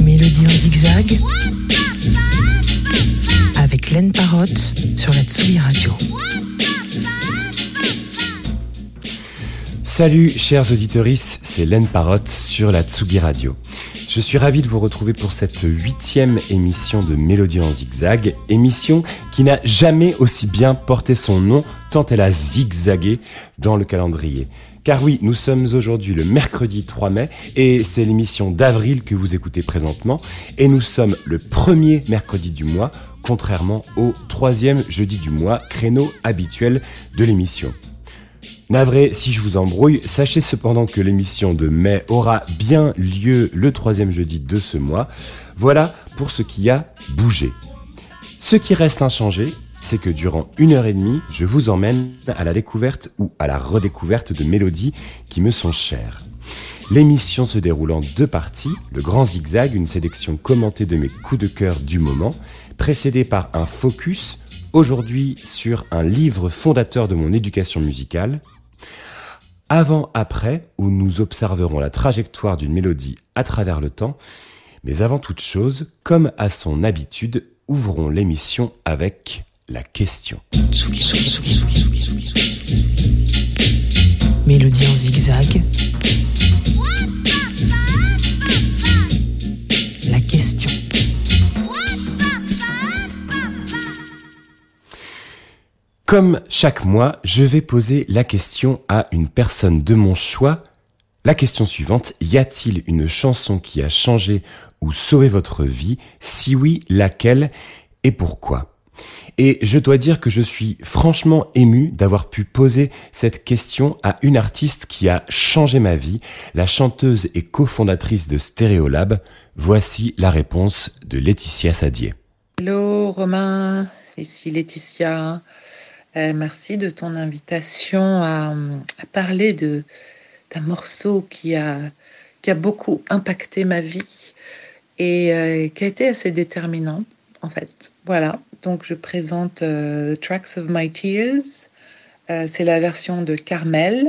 Mélodie en zigzag avec Laine Parotte sur la Tsugi Radio. Salut chers auditeurs, c'est Laine Parotte sur la Tsugi Radio. Je suis ravi de vous retrouver pour cette huitième émission de Mélodie en zigzag, émission qui n'a jamais aussi bien porté son nom tant elle a zigzagué dans le calendrier. Car oui, nous sommes aujourd'hui le mercredi 3 mai et c'est l'émission d'avril que vous écoutez présentement et nous sommes le premier mercredi du mois contrairement au troisième jeudi du mois, créneau habituel de l'émission. Navré si je vous embrouille, sachez cependant que l'émission de mai aura bien lieu le troisième jeudi de ce mois. Voilà pour ce qui a bougé. Ce qui reste inchangé, c'est que durant une heure et demie, je vous emmène à la découverte ou à la redécouverte de mélodies qui me sont chères. L'émission se déroule en deux parties, le grand zigzag, une sélection commentée de mes coups de cœur du moment, précédée par un focus, aujourd'hui sur un livre fondateur de mon éducation musicale, avant-après, où nous observerons la trajectoire d'une mélodie à travers le temps. Mais avant toute chose, comme à son habitude, ouvrons l'émission avec la question. Mélodie en zigzag. La question. Comme chaque mois, je vais poser la question à une personne de mon choix. La question suivante, y a-t-il une chanson qui a changé ou sauvé votre vie? Si oui, laquelle et pourquoi? Et je dois dire que je suis franchement ému d'avoir pu poser cette question à une artiste qui a changé ma vie, la chanteuse et cofondatrice de Stéréolab. Voici la réponse de Laetitia Sadier. Hello Romain, ici Laetitia. Euh, merci de ton invitation à, parler de d'un morceau qui a, qui a beaucoup impacté ma vie et euh, qui a été assez déterminant en fait. Voilà, donc je présente euh, The Tracks of My Tears. C'est la version de Carmel.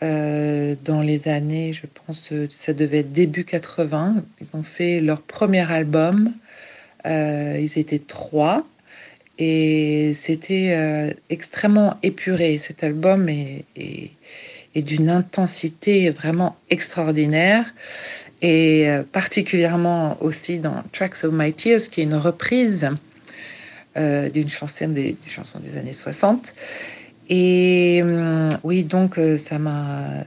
dans les années, je pense, ça devait être début 80. Ils ont fait leur premier album. ils étaient trois. Et c'était euh, extrêmement épuré. Cet album est, d'une intensité vraiment extraordinaire. Et euh, particulièrement aussi dans Tracks of My Tears, qui est une reprise euh, d'une chanson des, chansons des années 60. Et oui, donc ça m'a,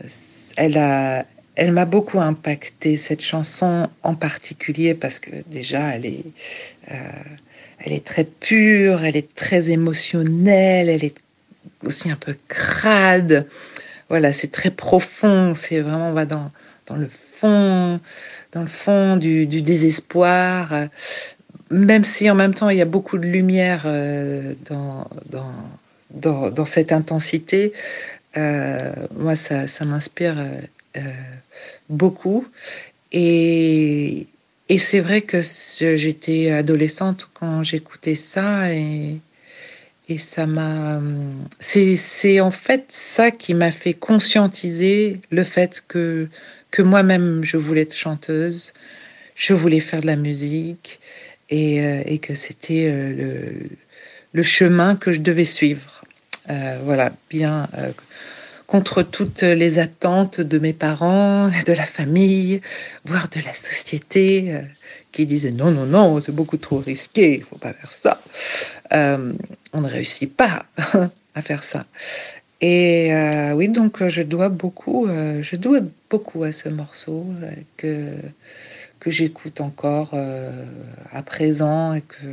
elle a, elle m'a beaucoup impacté cette chanson en particulier parce que déjà elle est, elle est très pure, elle est très émotionnelle, elle est aussi un peu crade. Voilà, c'est très profond, c'est vraiment, on va dans, dans le fond, dans le fond du, désespoir, même si en même temps il y a beaucoup de lumière euh, dans, dans, dans, cette intensité. Euh, moi, ça, ça m'inspire euh, beaucoup. Et, et c'est vrai que j'étais adolescente quand j'écoutais ça et, et ça m'a. C'est en fait ça qui m'a fait conscientiser le fait que, que moi-même je voulais être chanteuse, je voulais faire de la musique et, euh, et que c'était euh, le, chemin que je devais suivre. Euh, voilà, bien contre toutes les attentes de mes parents, de la famille, voire de la société, qui disaient non, non, non, c'est beaucoup trop risqué, il faut pas faire ça. On ne réussit pas à faire ça. Et oui, donc je dois beaucoup, je dois beaucoup à ce morceau que que j'écoute encore à présent et que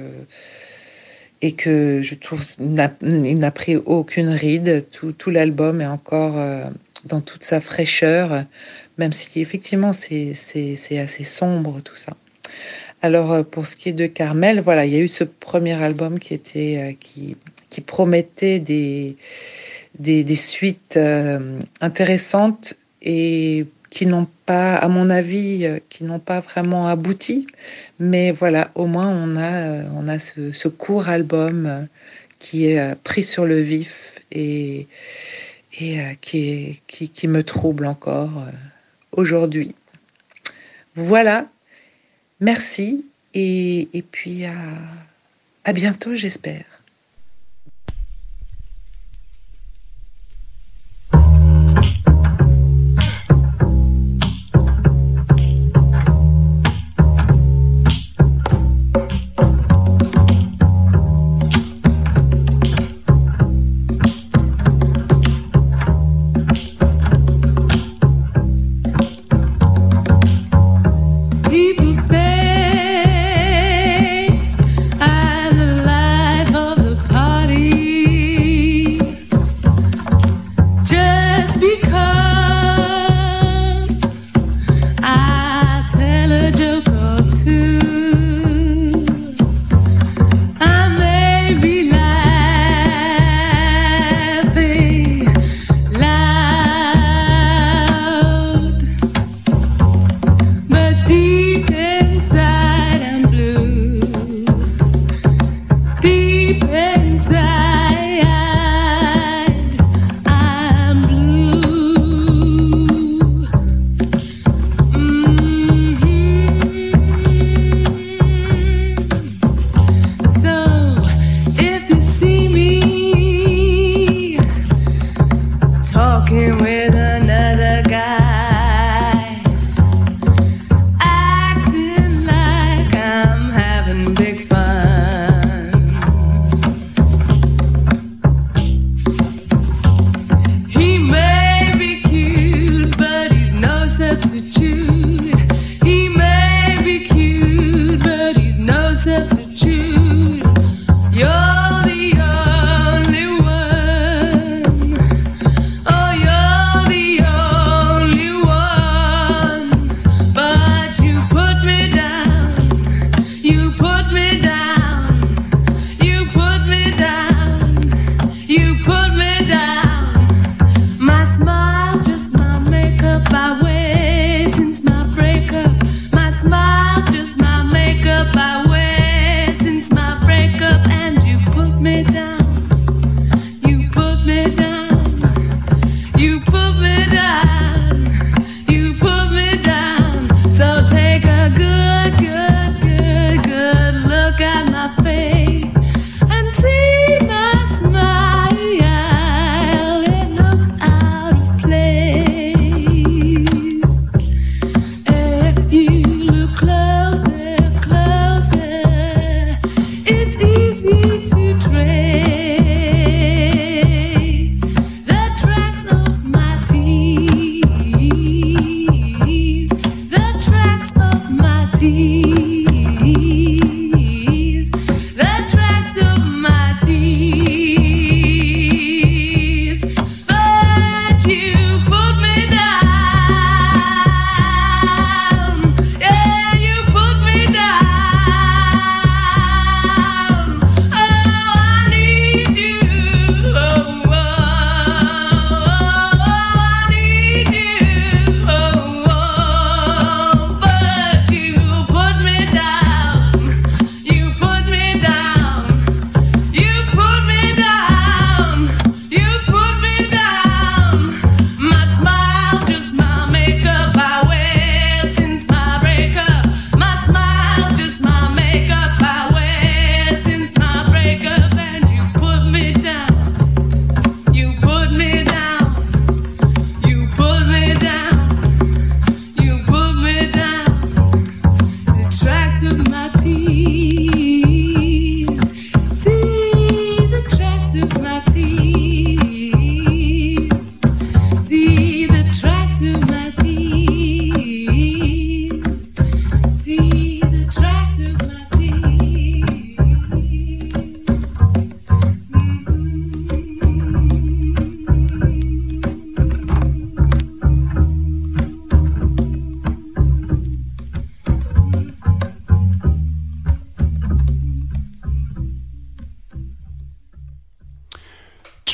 et que je trouve il n'a pris aucune ride. Tout, l'album est encore euh, dans toute sa fraîcheur, même si effectivement c'est assez sombre tout ça. Alors euh, pour ce qui est de Carmel, voilà, il y a eu ce premier album qui était euh, qui, qui promettait des des, des suites intéressantes et qui n'ont pas, à mon avis, euh, qui n'ont pas vraiment abouti. Mais voilà, au moins on a, euh, on a ce, court album euh, qui est pris sur le vif et, et qui, qui, qui, me trouble encore aujourd'hui. Voilà, merci et, et puis à, à bientôt j'espère.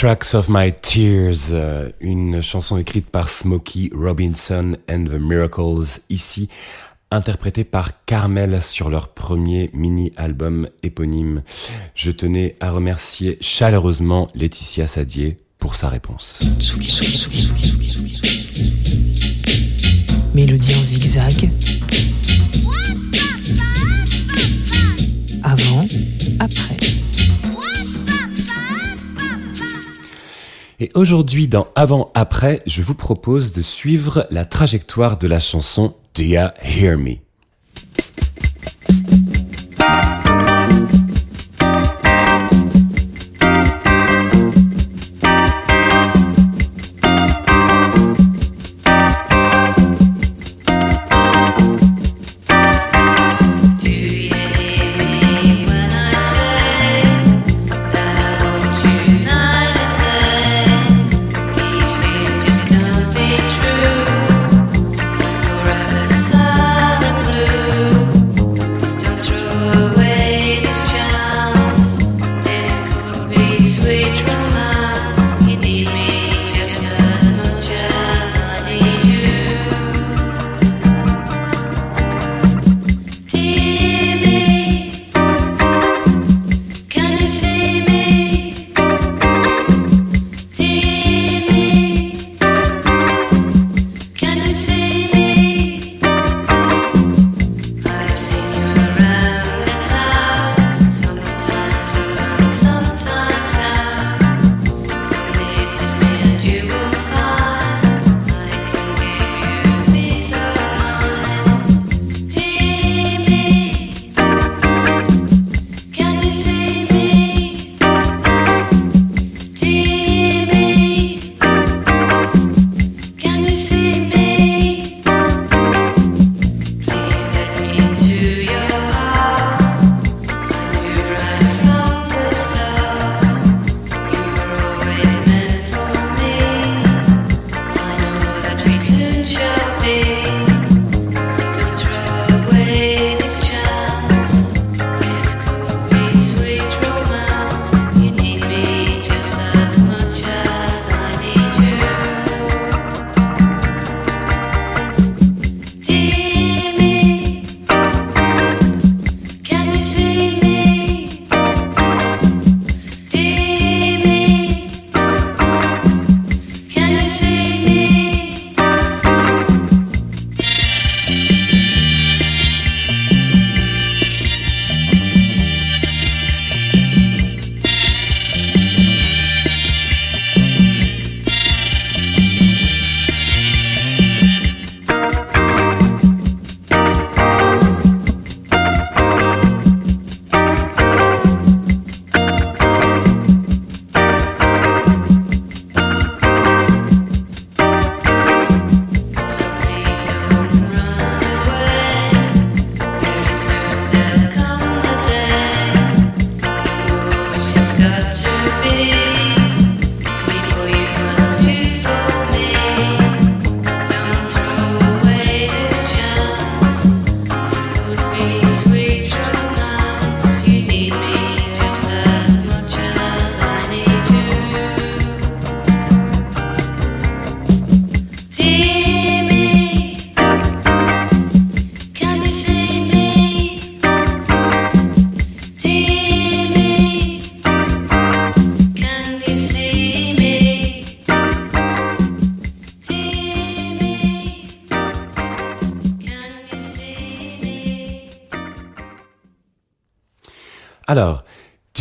Tracks of My Tears, euh, une chanson écrite par Smokey Robinson and the Miracles, ici interprétée par Carmel sur leur premier mini-album éponyme. Je tenais à remercier chaleureusement Laetitia Sadier pour sa réponse. Mélodie en zigzag. Et aujourd'hui, dans Avant-Après, je vous propose de suivre la trajectoire de la chanson Dear Hear Me.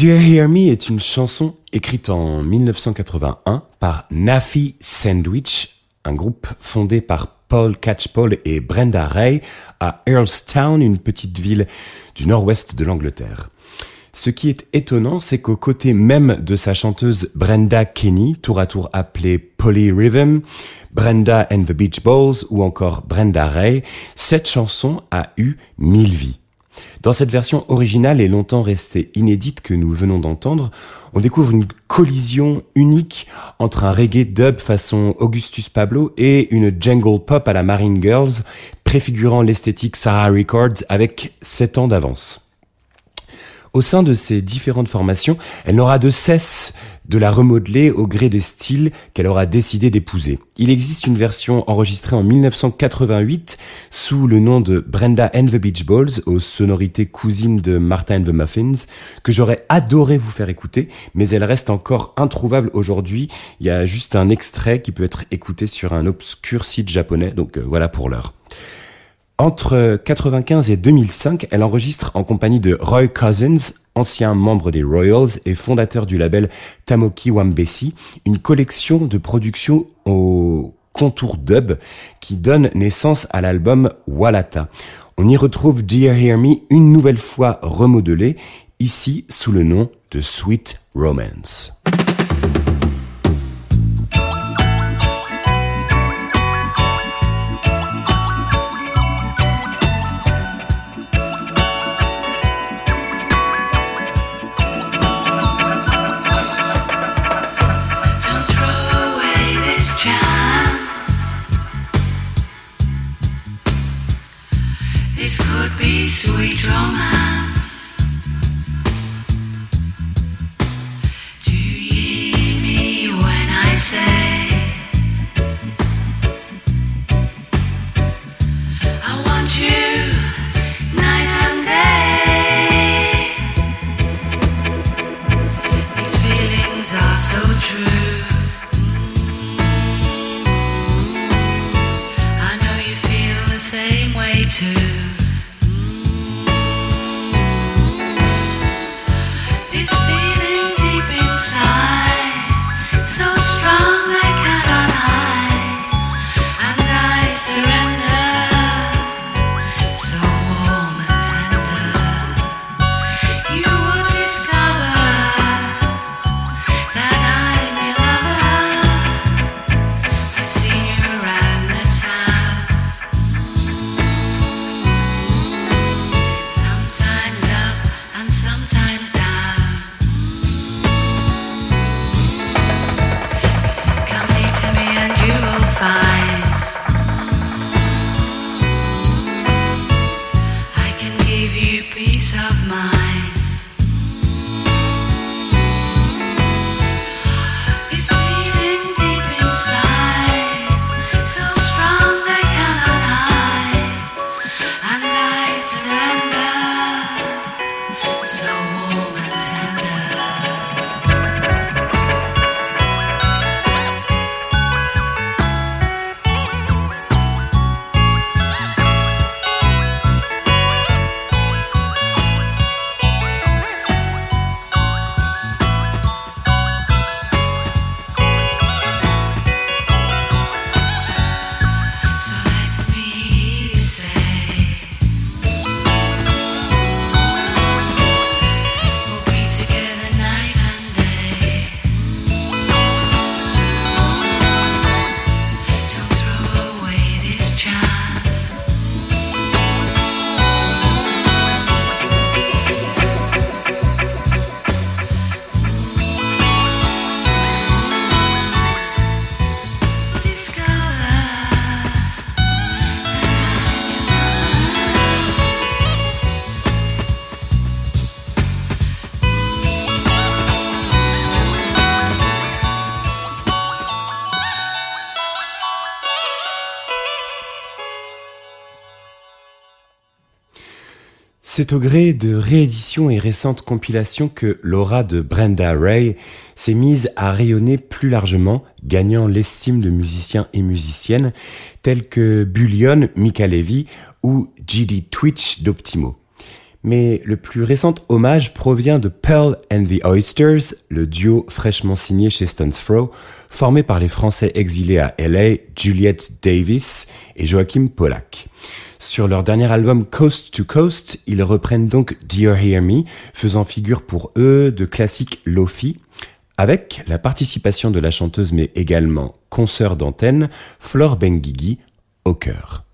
You Hear Me est une chanson écrite en 1981 par Nafi Sandwich, un groupe fondé par Paul Catchpole et Brenda Ray à Earlstown, une petite ville du nord-ouest de l'Angleterre. Ce qui est étonnant, c'est qu'au côté même de sa chanteuse Brenda Kenny, tour à tour appelée Polly Rhythm, Brenda and the Beach Balls ou encore Brenda Ray, cette chanson a eu mille vies. Dans cette version originale et longtemps restée inédite que nous venons d'entendre, on découvre une collision unique entre un reggae dub façon Augustus Pablo et une jungle pop à la Marine Girls, préfigurant l'esthétique Sarah Records avec 7 ans d'avance. Au sein de ces différentes formations, elle n'aura de cesse de la remodeler au gré des styles qu'elle aura décidé d'épouser. Il existe une version enregistrée en 1988 sous le nom de Brenda and the Beach Balls aux sonorités cousines de Martha and the Muffins que j'aurais adoré vous faire écouter mais elle reste encore introuvable aujourd'hui. Il y a juste un extrait qui peut être écouté sur un obscur site japonais donc euh, voilà pour l'heure. Entre 95 et 2005, elle enregistre en compagnie de Roy Cousins, ancien membre des Royals et fondateur du label Tamoki Wambesi, une collection de productions au contour dub qui donne naissance à l'album Walata. On y retrouve Dear Hear Me une nouvelle fois remodelé, ici sous le nom de Sweet Romance. Sweet romance. Do you hear me when I say? C'est au gré de rééditions et récentes compilations que l'aura de Brenda Ray s'est mise à rayonner plus largement, gagnant l'estime de musiciens et musiciennes tels que Bullion, Mika Levy ou G.D. Twitch d'Optimo. Mais le plus récent hommage provient de Pearl and the Oysters, le duo fraîchement signé chez Stones Throw, formé par les Français exilés à LA, Juliette Davis et Joachim Pollack. Sur leur dernier album Coast to Coast, ils reprennent donc Dear Hear Me, faisant figure pour eux de classiques Lofi, avec la participation de la chanteuse mais également consoeur d'antenne, Flore Benguigui, au cœur.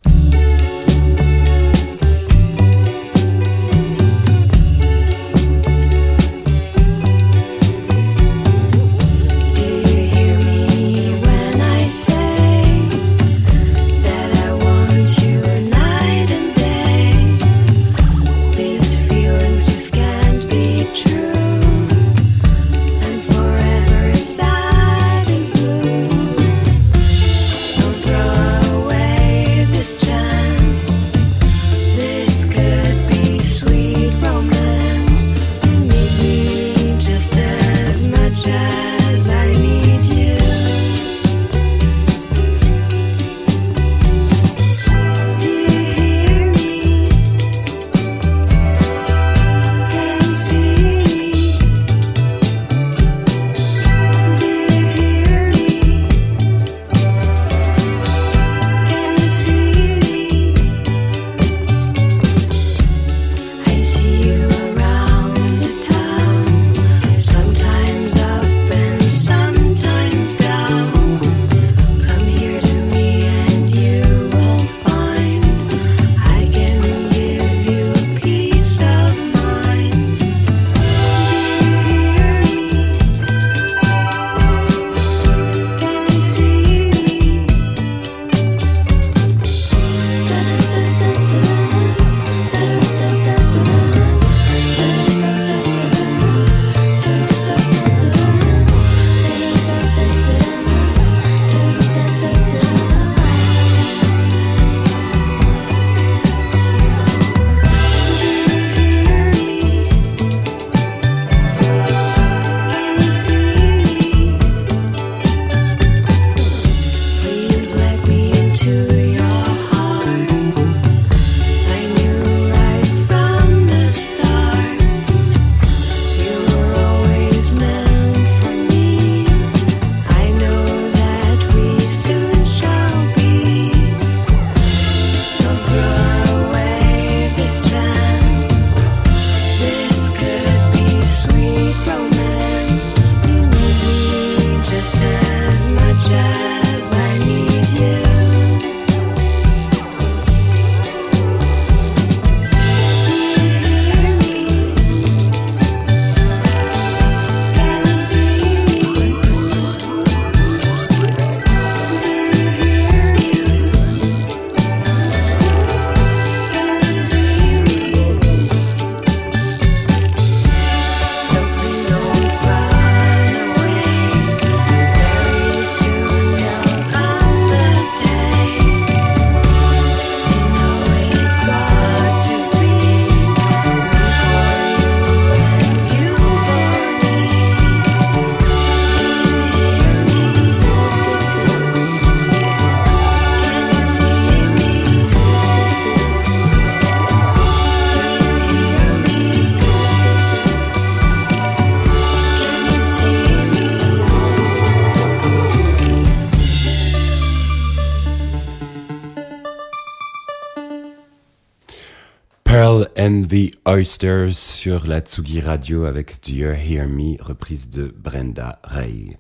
Oysters sur la Tsugi Radio avec You Hear Me, reprise de Brenda Ray.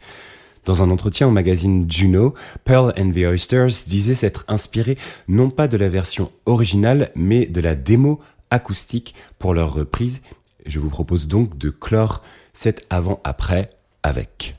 Dans un entretien au magazine Juno, Pearl and the Oysters disait s'être inspiré non pas de la version originale, mais de la démo acoustique pour leur reprise. Je vous propose donc de clore cet avant-après avec.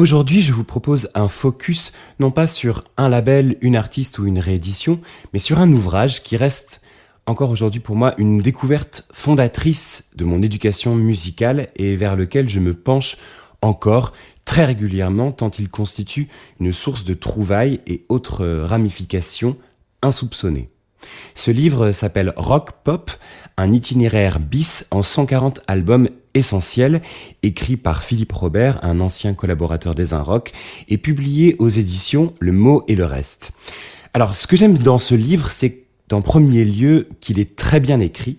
Aujourd'hui, je vous propose un focus non pas sur un label, une artiste ou une réédition, mais sur un ouvrage qui reste encore aujourd'hui pour moi une découverte fondatrice de mon éducation musicale et vers lequel je me penche encore très régulièrement tant il constitue une source de trouvailles et autres ramifications insoupçonnées. Ce livre s'appelle Rock Pop, un itinéraire bis en 140 albums essentiels, écrit par Philippe Robert, un ancien collaborateur des Un Rock, et publié aux éditions Le Mot et le Reste. Alors, ce que j'aime dans ce livre, c'est d'en premier lieu qu'il est très bien écrit,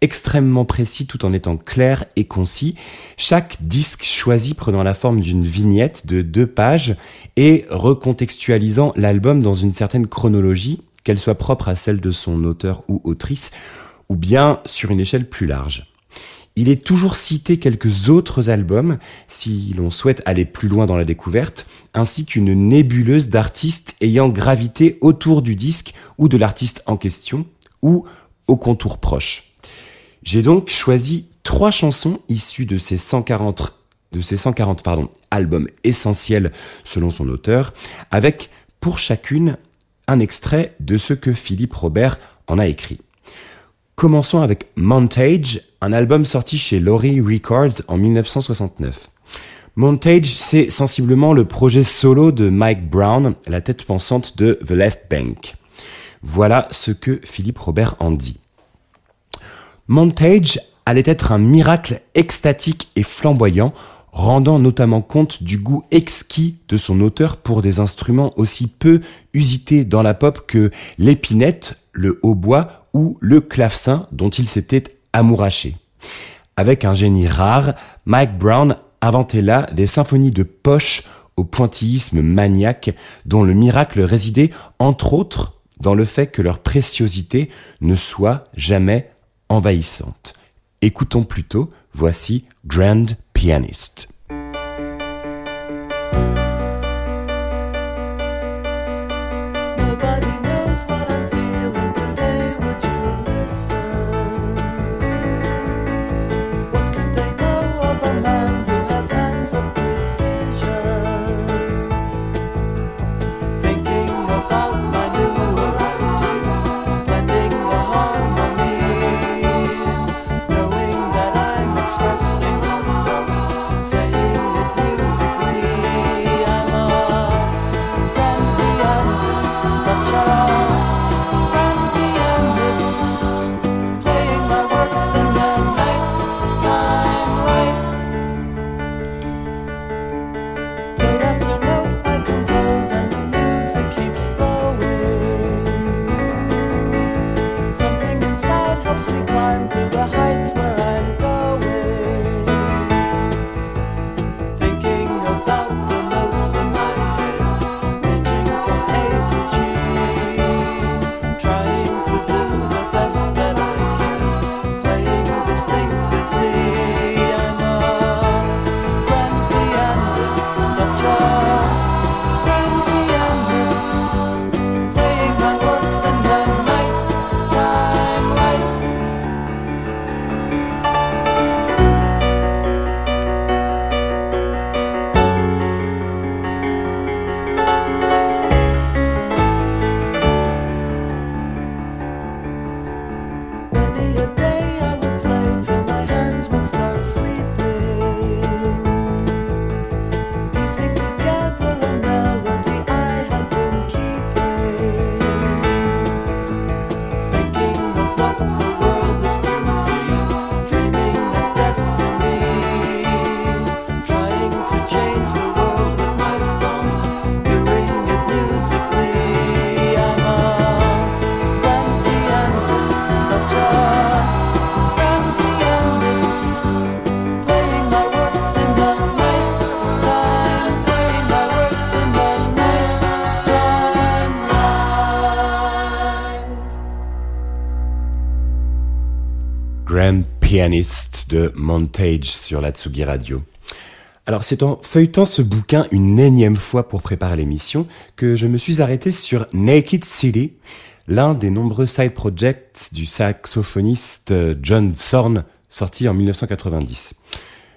extrêmement précis tout en étant clair et concis, chaque disque choisi prenant la forme d'une vignette de deux pages et recontextualisant l'album dans une certaine chronologie, qu'elle soit propre à celle de son auteur ou autrice, ou bien sur une échelle plus large. Il est toujours cité quelques autres albums si l'on souhaite aller plus loin dans la découverte, ainsi qu'une nébuleuse d'artistes ayant gravité autour du disque ou de l'artiste en question, ou au contour proche. J'ai donc choisi trois chansons issues de ces 140, de ces 140 pardon, albums essentiels selon son auteur, avec pour chacune un extrait de ce que Philippe Robert en a écrit. Commençons avec Montage, un album sorti chez Laurie Records en 1969. Montage, c'est sensiblement le projet solo de Mike Brown, la tête pensante de The Left Bank. Voilà ce que Philippe Robert en dit. Montage allait être un miracle extatique et flamboyant, rendant notamment compte du goût exquis de son auteur pour des instruments aussi peu usités dans la pop que l'épinette, le hautbois ou le clavecin dont il s'était amouraché. Avec un génie rare, Mike Brown inventait là des symphonies de poche au pointillisme maniaque dont le miracle résidait entre autres dans le fait que leur préciosité ne soit jamais envahissante. Écoutons plutôt, voici Grand Pianist. De Montage sur la Tsugi Radio. Alors c'est en feuilletant ce bouquin une énième fois pour préparer l'émission que je me suis arrêté sur Naked City, l'un des nombreux side projects du saxophoniste John Zorn sorti en 1990.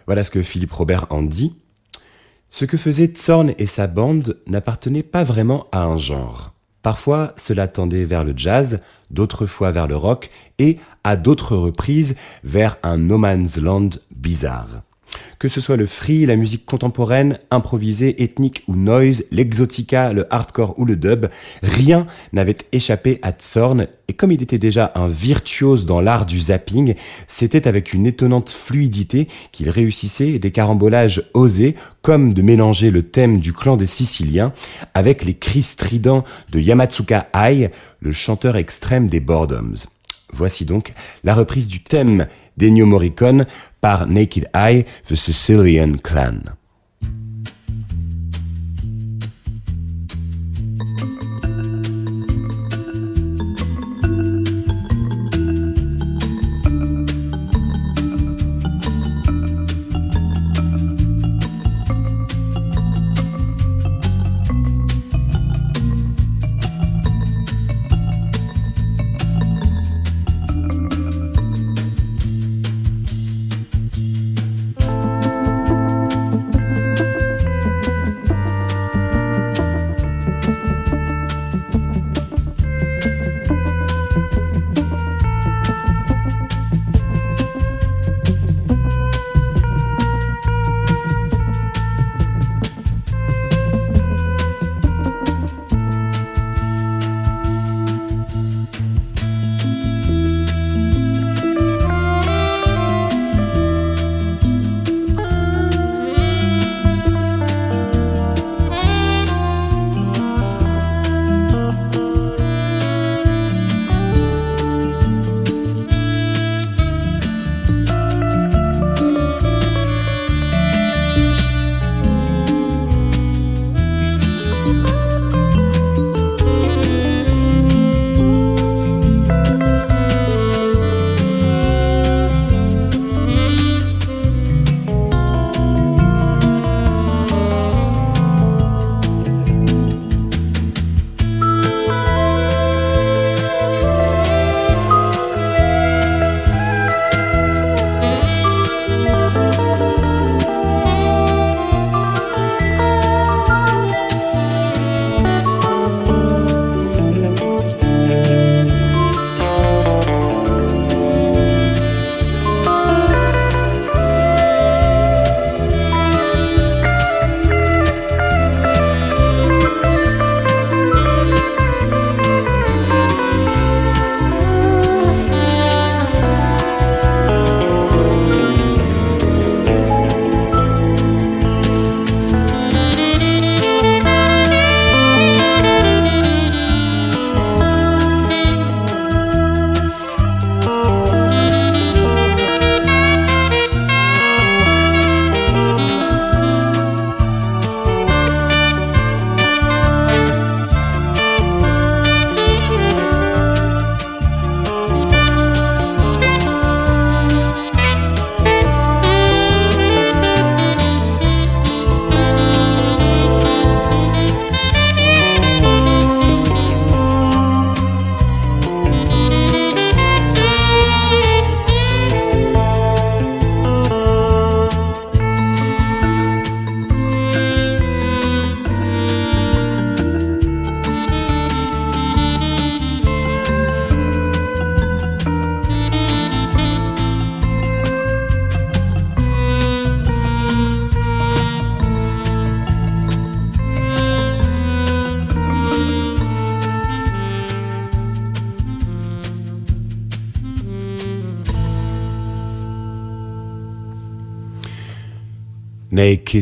Voilà ce que Philippe Robert en dit. Ce que faisaient Zorn et sa bande n'appartenait pas vraiment à un genre. Parfois, cela tendait vers le jazz, d'autres fois vers le rock, et, à d'autres reprises, vers un no man's land bizarre. Que ce soit le free, la musique contemporaine, improvisée, ethnique ou noise, l'exotica, le hardcore ou le dub, rien n'avait échappé à Zorn, et comme il était déjà un virtuose dans l'art du zapping, c'était avec une étonnante fluidité qu'il réussissait des carambolages osés, comme de mélanger le thème du clan des Siciliens avec les cris stridents de Yamatsuka Ai, le chanteur extrême des Boredoms. Voici donc la reprise du thème d'Ennio Morricone par Naked Eye, The Sicilian Clan.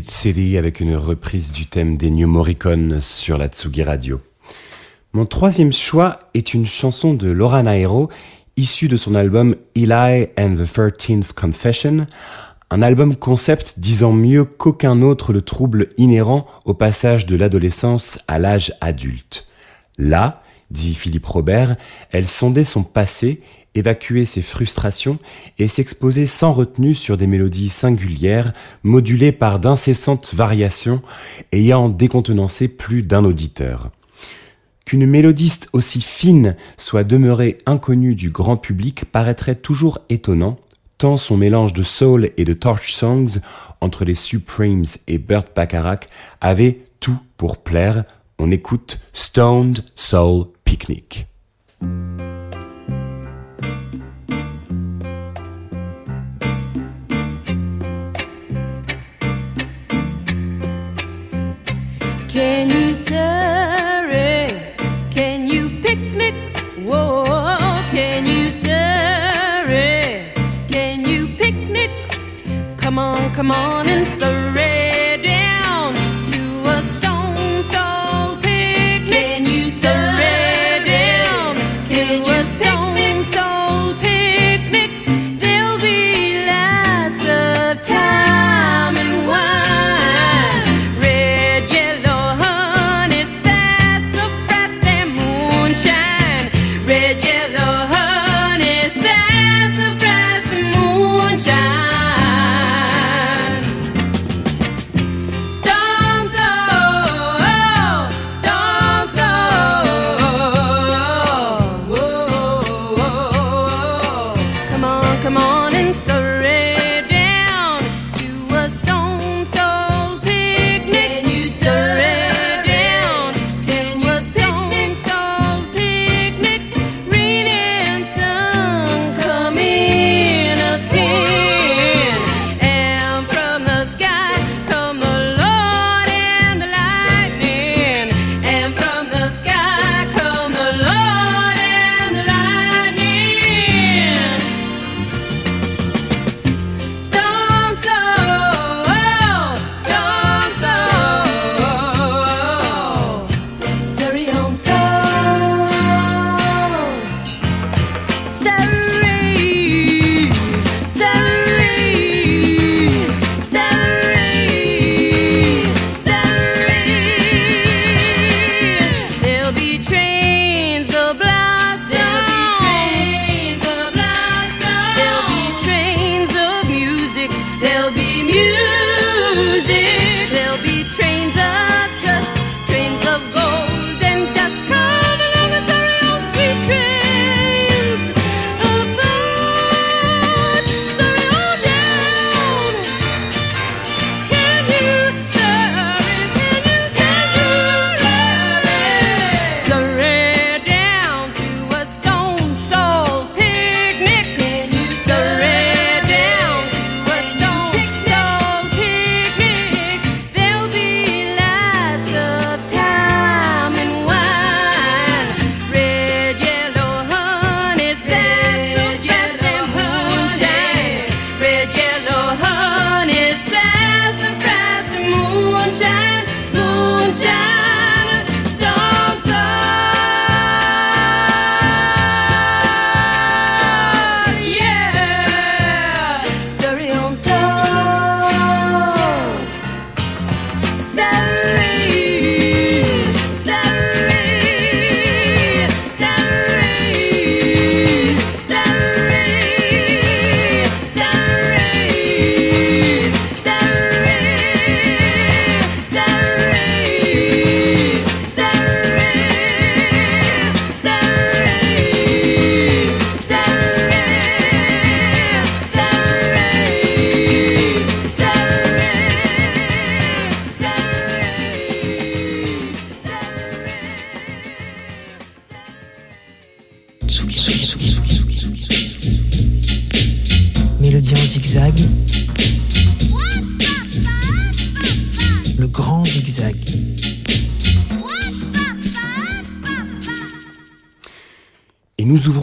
City avec une reprise du thème des New Morricone sur la Tsugi Radio. Mon troisième choix est une chanson de Laura Nairo issue de son album Eli and the Thirteenth Confession, un album concept disant mieux qu'aucun autre le trouble inhérent au passage de l'adolescence à l'âge adulte. Là, dit Philippe Robert, elle sondait son passé, évacuait ses frustrations et s'exposait sans retenue sur des mélodies singulières, modulées par d'incessantes variations, ayant décontenancé plus d'un auditeur. Qu'une mélodiste aussi fine soit demeurée inconnue du grand public paraîtrait toujours étonnant, tant son mélange de soul et de torch songs entre les Supremes et Burt Bacharach avait tout pour plaire. On écoute Stoned Soul Picnic. Come on, come on and surrey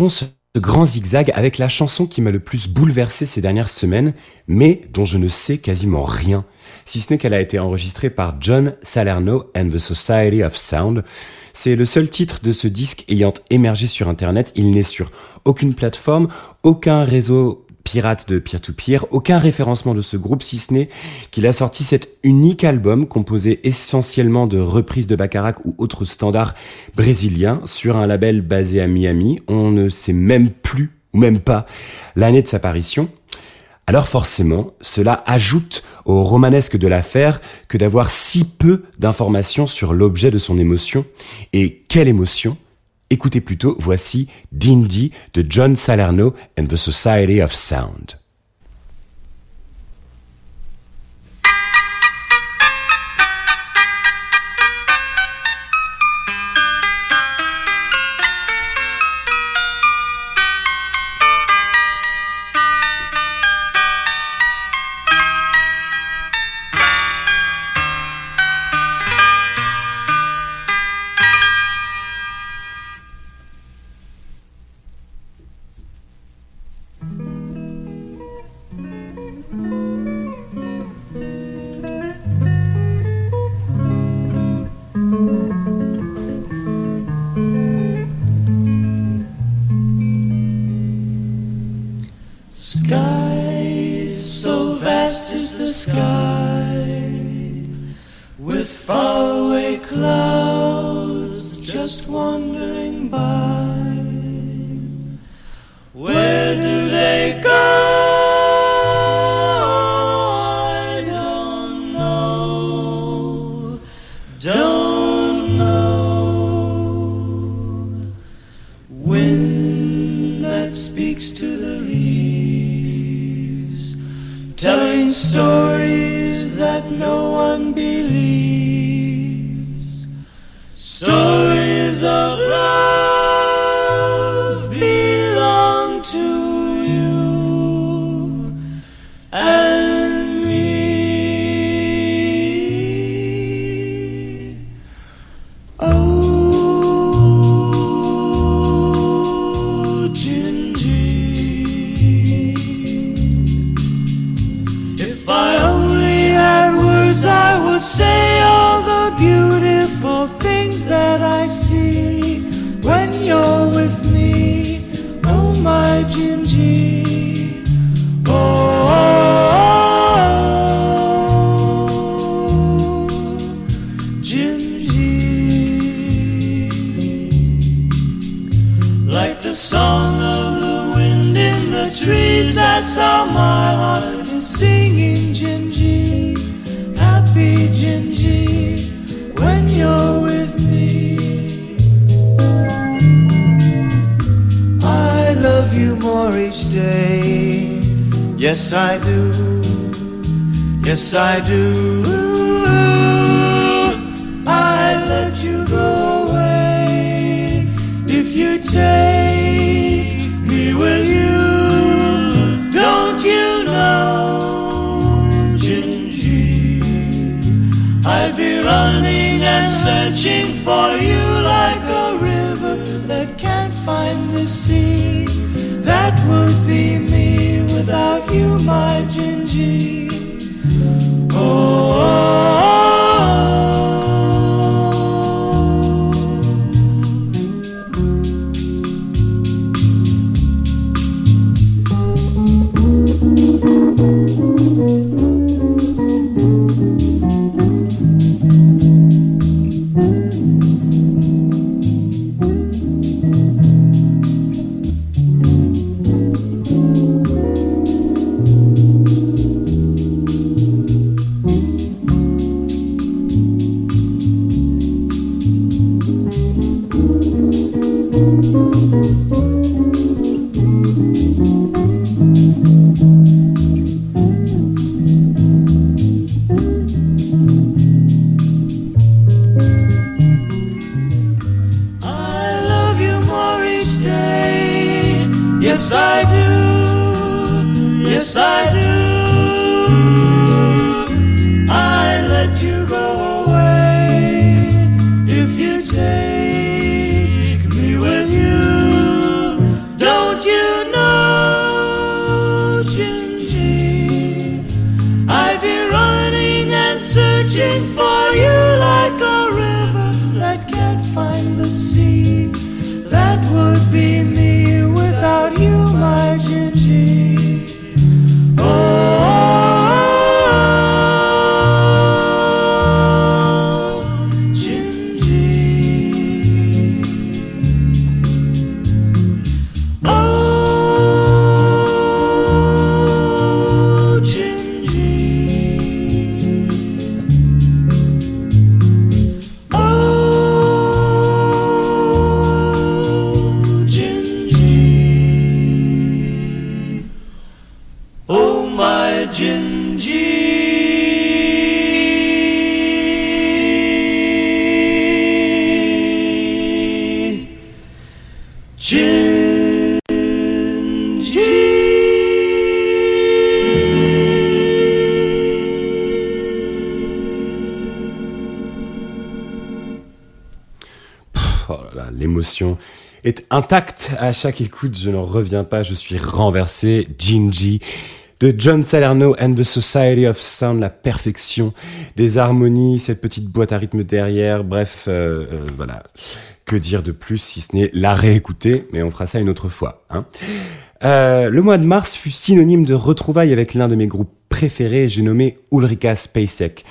Ce grand zigzag avec la chanson qui m'a le plus bouleversé ces dernières semaines, mais dont je ne sais quasiment rien, si ce n'est qu'elle a été enregistrée par John Salerno and the Society of Sound. C'est le seul titre de ce disque ayant émergé sur Internet. Il n'est sur aucune plateforme, aucun réseau pirate de peer-to-peer, aucun référencement de ce groupe, si ce n'est qu'il a sorti cet unique album composé essentiellement de reprises de Bacharach ou autres standards brésiliens sur un label basé à Miami. On ne sait même plus, ou même pas, l'année de sa parution. Alors forcément, cela ajoute au romanesque de l'affaire que d'avoir si peu d'informations sur l'objet de son émotion. Et quelle émotion? Écoutez plutôt, voici Dindy de John Salerno and the Society of Sound. Faraway clouds just wandering Yes, I do. Yes, I do. Est intacte à chaque écoute, je n'en reviens pas, je suis renversé. Gingy de John Salerno and the Society of Sound, la perfection des harmonies, cette petite boîte à rythme derrière, bref, euh, euh, voilà. Que dire de plus si ce n'est la réécouter, mais on fera ça une autre fois. Hein. Euh, le mois de mars fut synonyme de retrouvailles avec l'un de mes groupes préférés, j'ai nommé Ulrika Spacek.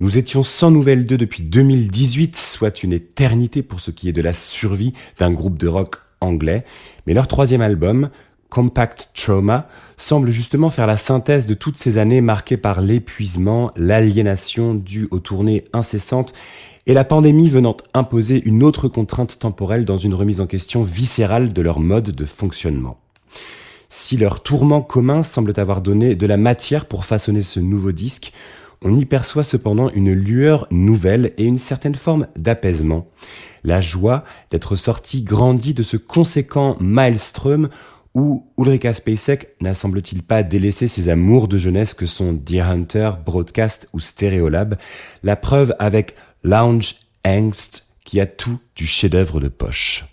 Nous étions sans nouvelles d'eux depuis 2018, soit une éternité pour ce qui est de la survie d'un groupe de rock anglais, mais leur troisième album, Compact Trauma, semble justement faire la synthèse de toutes ces années marquées par l'épuisement, l'aliénation due aux tournées incessantes et la pandémie venant imposer une autre contrainte temporelle dans une remise en question viscérale de leur mode de fonctionnement. Si leurs tourments communs semblent avoir donné de la matière pour façonner ce nouveau disque, on y perçoit cependant une lueur nouvelle et une certaine forme d'apaisement. La joie d'être sorti grandi de ce conséquent maelstrom où Ulrika Spacek n'a semble-t-il pas délaissé ses amours de jeunesse que sont Deer Hunter, Broadcast ou Stereolab, la preuve avec Lounge Angst qui a tout du chef-d'œuvre de poche.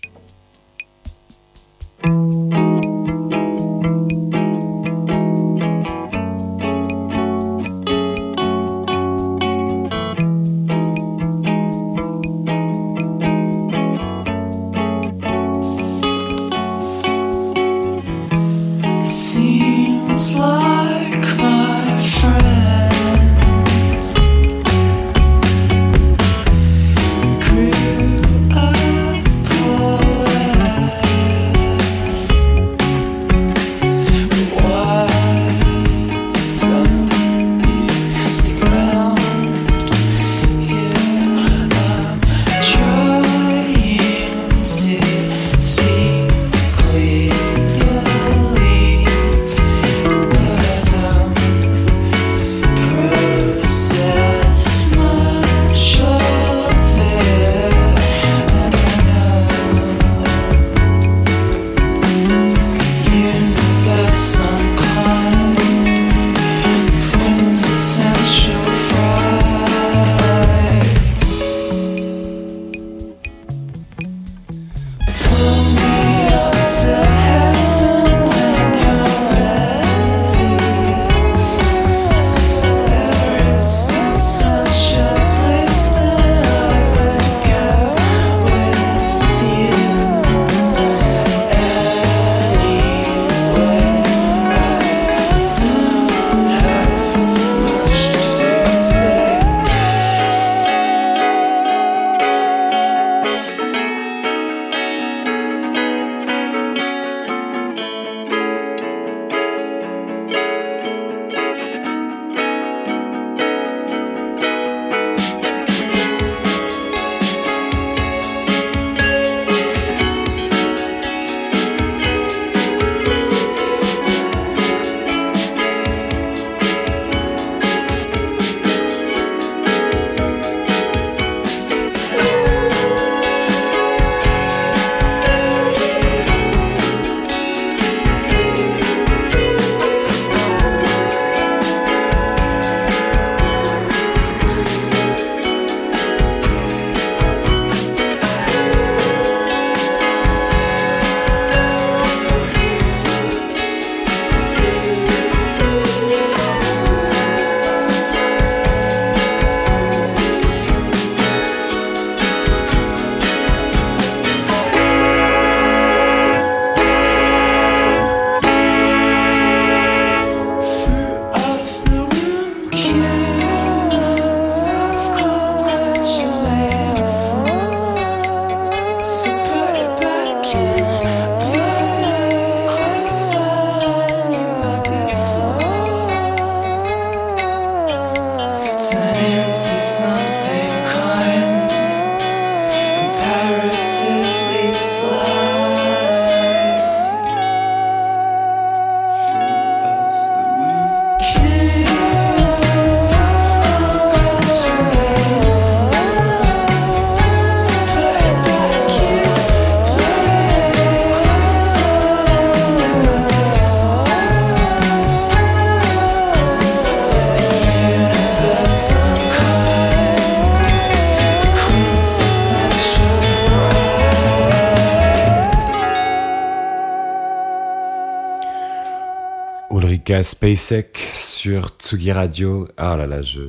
Ulrika Spacek sur Tsugi Radio. Ah là là, je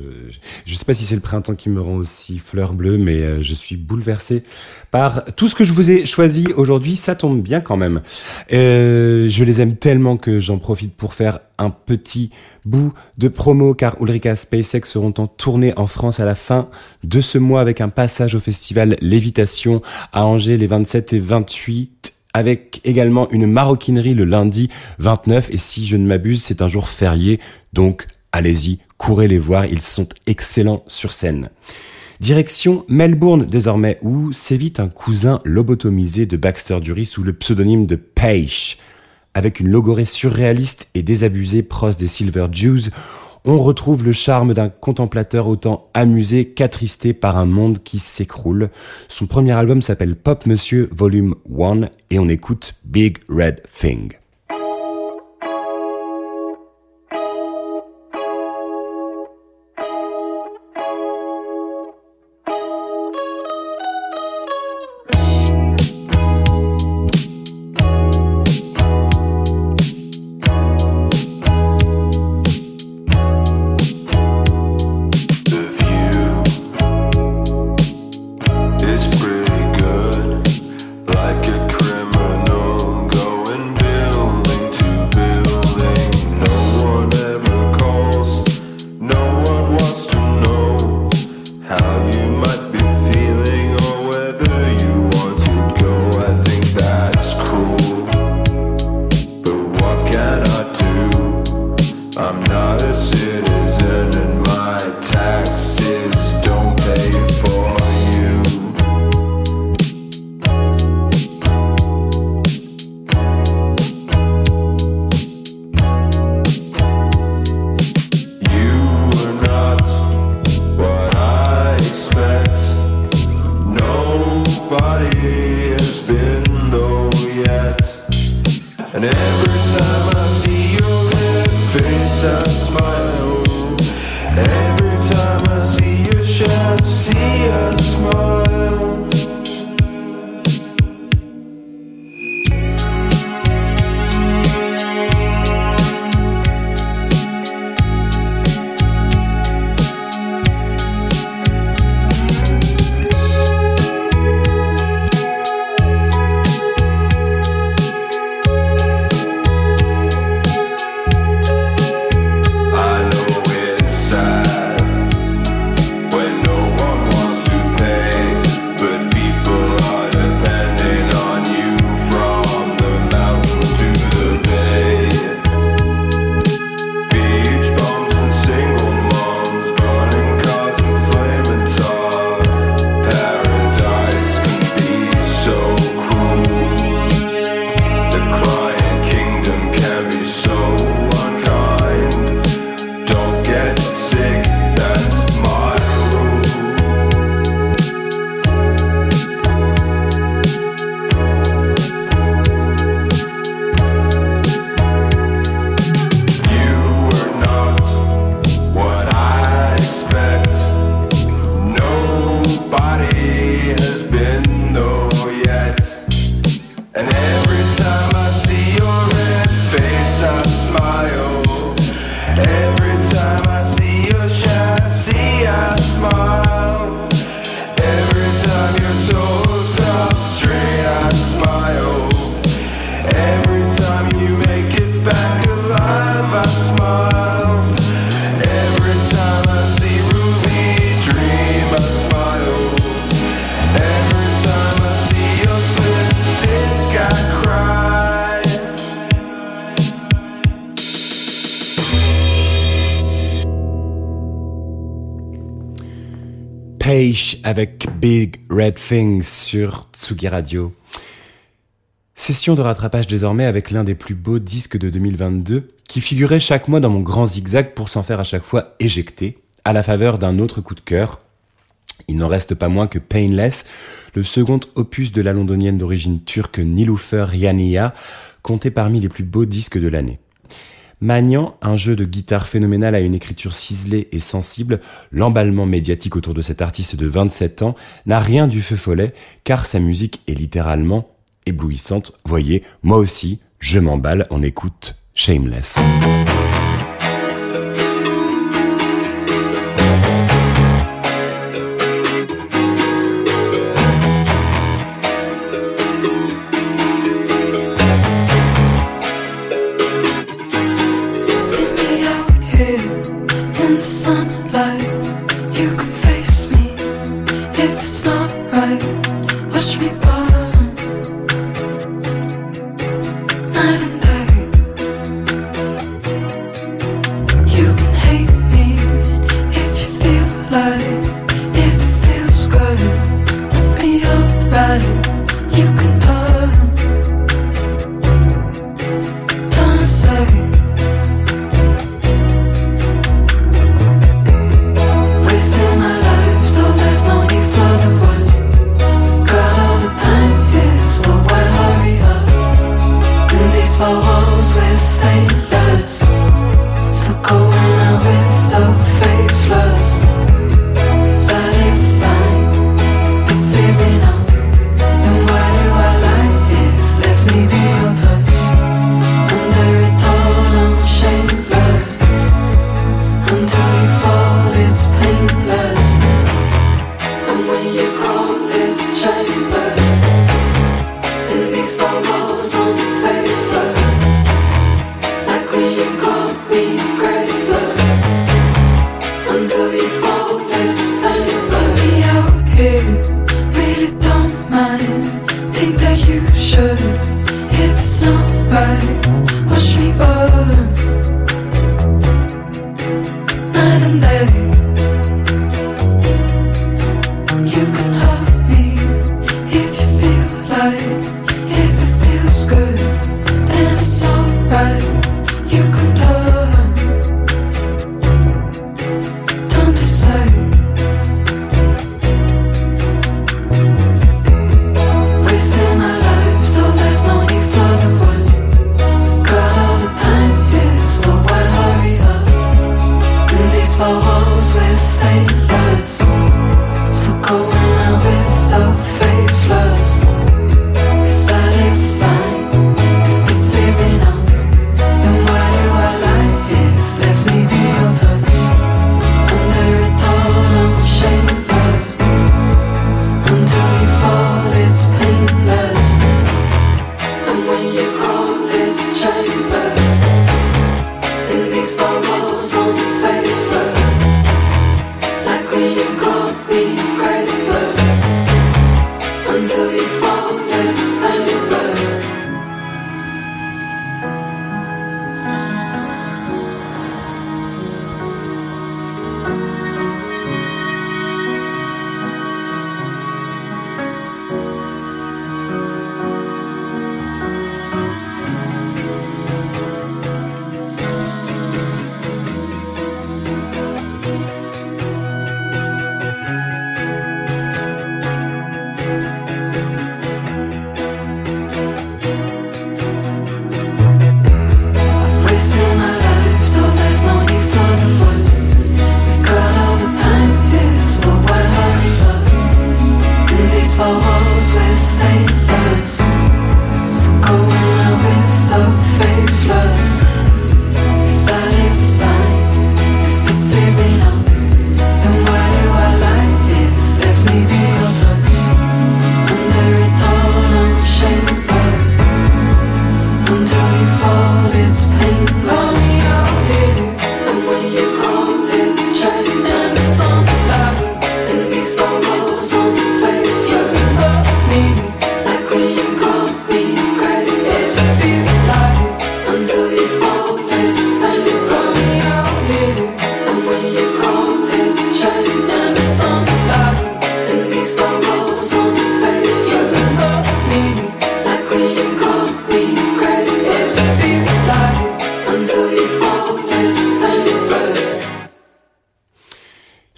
je sais pas si c'est le printemps qui me rend aussi fleur bleue, mais euh, je suis bouleversé par tout ce que je vous ai choisi aujourd'hui. Ça tombe bien quand même. Euh, je les aime tellement que j'en profite pour faire un petit bout de promo car Ulrika Spacek seront en tournée en France à la fin de ce mois avec un passage au festival Lévitation à Angers les 27 et 28 avec également une maroquinerie le lundi 29 et si je ne m'abuse c'est un jour férié. Donc allez-y courez les voir. Ils sont excellents sur scène. Direction Melbourne désormais où sévit un cousin lobotomisé de Baxter Dury sous le pseudonyme de Peish. Avec une logorée surréaliste et désabusée proche des Silver Jews, on retrouve le charme d'un contemplateur autant amusé qu'attristé par un monde qui s'écroule. Son premier album s'appelle Pop Monsieur Volume 1 et on écoute Big Red Thing. Red Things sur Tsugi Radio. Session de rattrapage désormais avec l'un des plus beaux disques de 2022 qui figurait chaque mois dans mon grand zigzag pour s'en faire à chaque fois éjecter à la faveur d'un autre coup de cœur. Il n'en reste pas moins que Painless, le second opus de la londonienne d'origine turque Niloufer Yania, compté parmi les plus beaux disques de l'année. Maniant un jeu de guitare phénoménal à une écriture ciselée et sensible, l'emballement médiatique autour de cet artiste de 27 ans n'a rien du feu follet, car sa musique est littéralement éblouissante. Voyez, moi aussi, je m'emballe, on écoute Shameless.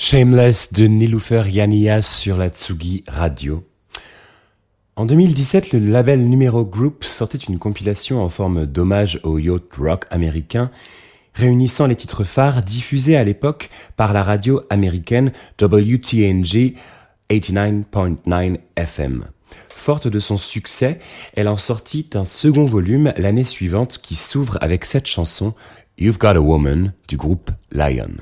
Shameless de Niloufer Yanias sur la Tsugi Radio. En 2017, le label Numero Group sortait une compilation en forme d'hommage au yacht rock américain, réunissant les titres phares diffusés à l'époque par la radio américaine WTNG 89.9 FM. Forte de son succès, elle en sortit un second volume l'année suivante qui s'ouvre avec cette chanson You've Got a Woman du groupe Lion.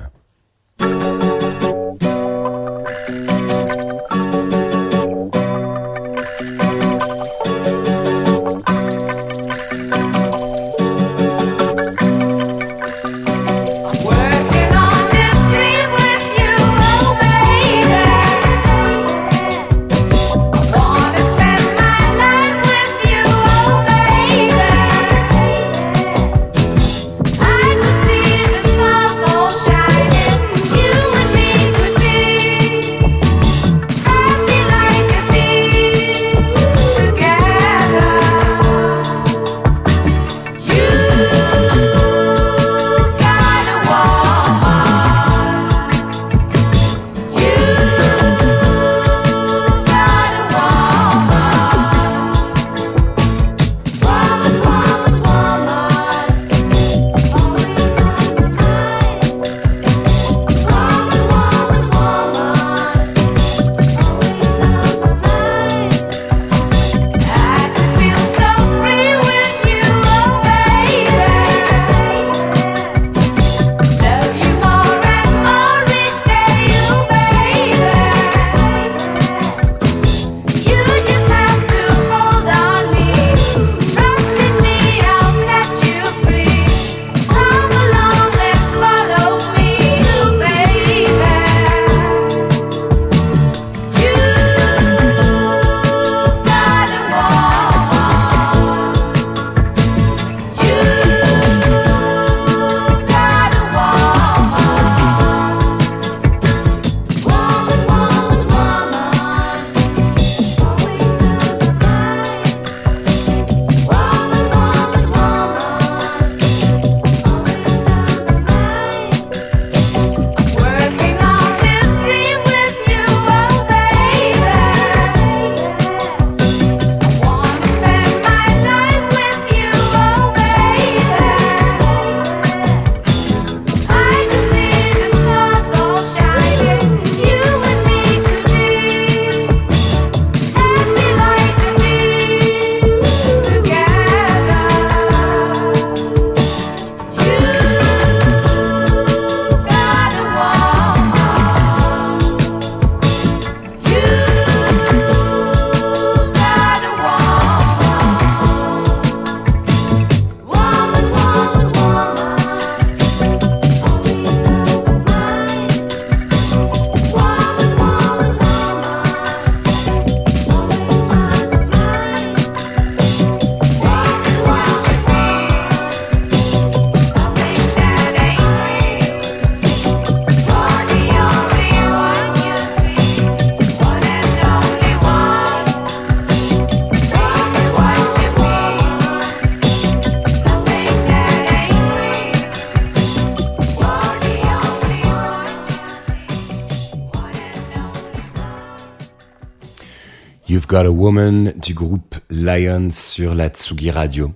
Got Woman du groupe Lion sur la Tsugi Radio.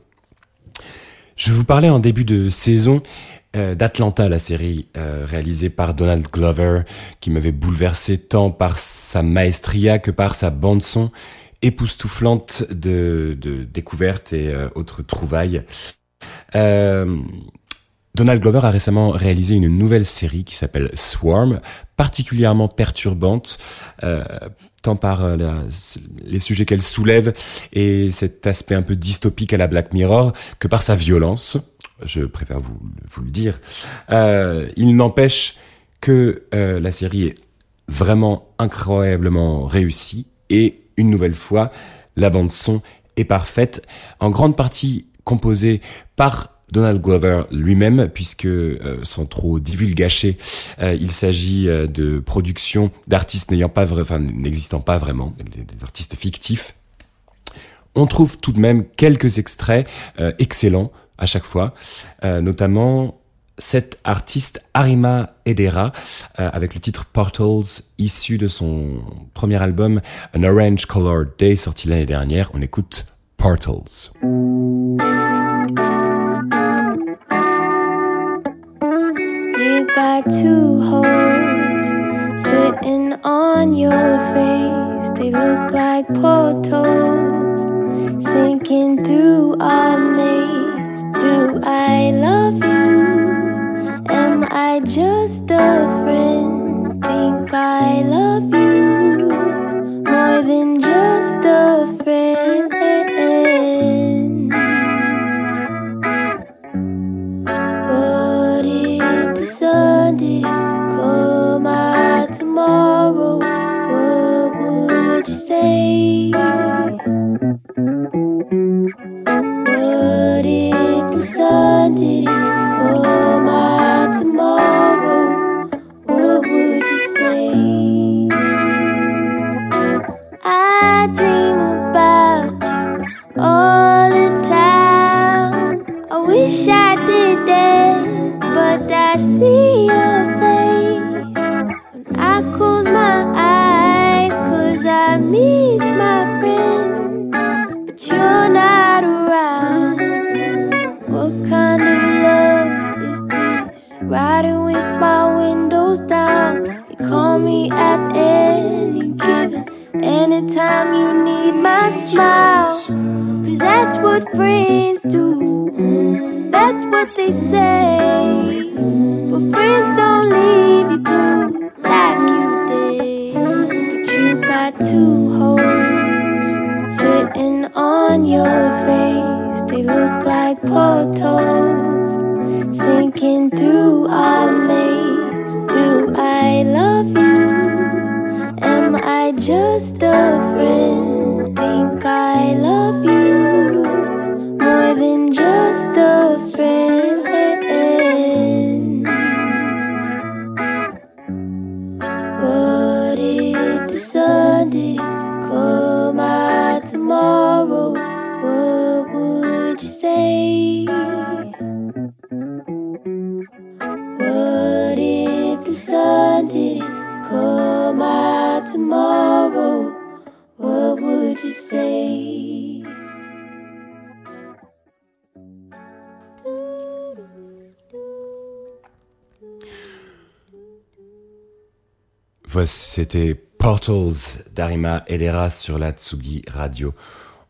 Je vous parlais en début de saison euh, d'Atlanta, la série euh, réalisée par Donald Glover, qui m'avait bouleversé tant par sa maestria que par sa bande son époustouflante de, découvertes et euh, autres trouvailles. Donald Glover a récemment réalisé une nouvelle série qui s'appelle Swarm, particulièrement perturbante, tant par euh, les sujets qu'elle soulève et cet aspect un peu dystopique à la Black Mirror que par sa violence. Je préfère vous, vous le dire. Euh, il n'empêche que euh, la série est vraiment incroyablement réussie et une nouvelle fois, la bande son est parfaite, en grande partie composée par Donald Glover lui-même, puisque euh, sans trop divulgacher, euh, il s'agit euh, de productions d'artistes n'ayant pas, enfin n'existant pas vraiment, des, artistes fictifs. On trouve tout de même quelques extraits euh, excellents à chaque fois, notamment cet artiste Arima Edera avec le titre Portals issu de son premier album An Orange Colored Day sorti l'année dernière. On écoute Portals. Two holes sitting on your face. They look like portals sinking through c'était Portals d'Arima Edera sur la Tsugi Radio.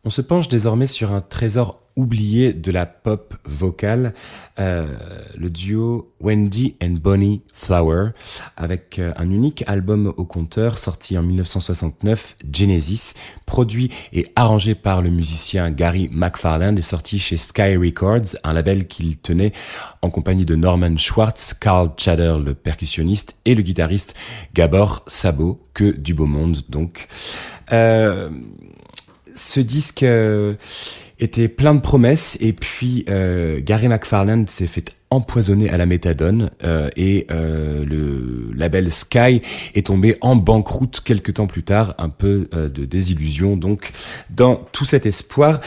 On se penche désormais sur un trésor oublié de la pop vocale, euh, le duo Wendy and Bonnie Flower, avec euh, un unique album au compteur sorti en 1969, Genesis, produit et arrangé par le musicien Gary McFarland et sorti chez Sky Records, un label qu'il tenait en compagnie de Norman Schwartz, Carl Chader, le percussionniste, et le guitariste Gabor Sabo, que du beau monde donc. Euh, ce disque euh, était plein de promesses et puis euh, Gary McFarland s'est fait empoisonner à la méthadone euh, et le label Sky est tombé en banqueroute quelques temps plus tard, un peu de désillusion donc dans tout cet espoir.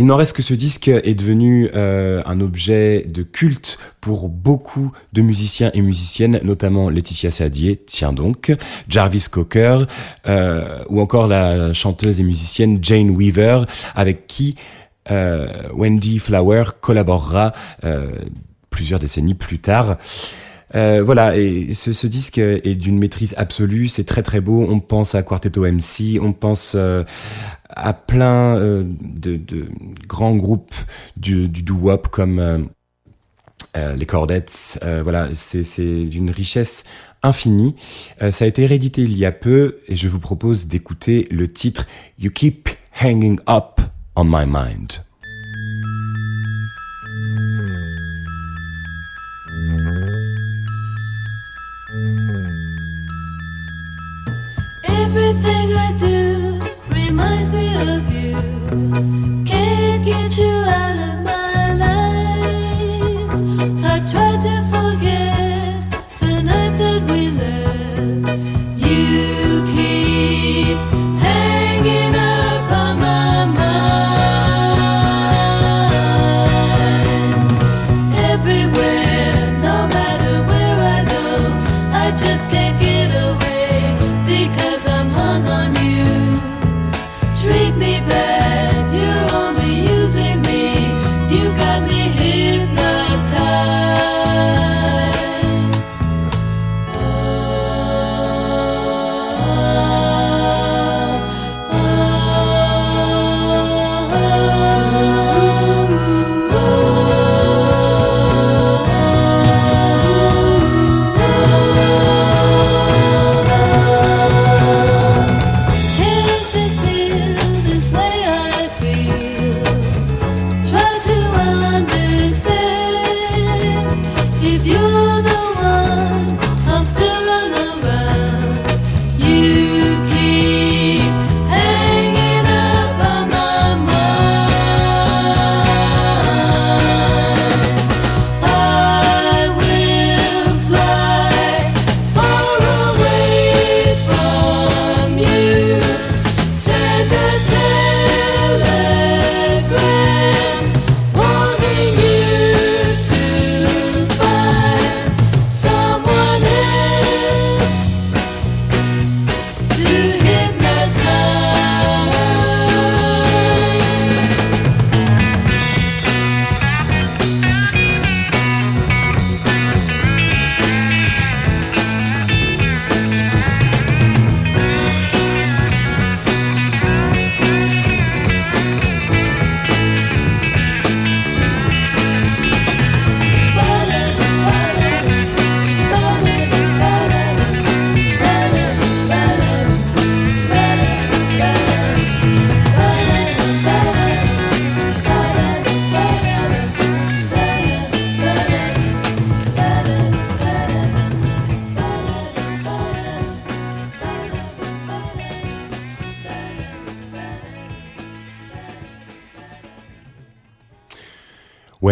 Il n'en reste que ce disque est devenu euh, un objet de culte pour beaucoup de musiciens et musiciennes, notamment Laetitia Sadier, tiens donc, Jarvis Cocker, euh, ou encore la chanteuse et musicienne Jane Weaver, avec qui euh, Wendy Flower collaborera euh, plusieurs décennies plus tard. Euh, voilà, et ce, ce disque est d'une maîtrise absolue, c'est très très beau. On pense à Quartetto MC, on pense euh, à plein euh, de, de grands groupes du, du doo-wop comme euh, euh, les Cordettes. Voilà, c'est d'une richesse infinie. Ça a été réédité il y a peu et je vous propose d'écouter le titre You Keep Hanging Up on My Mind. Everything I do reminds me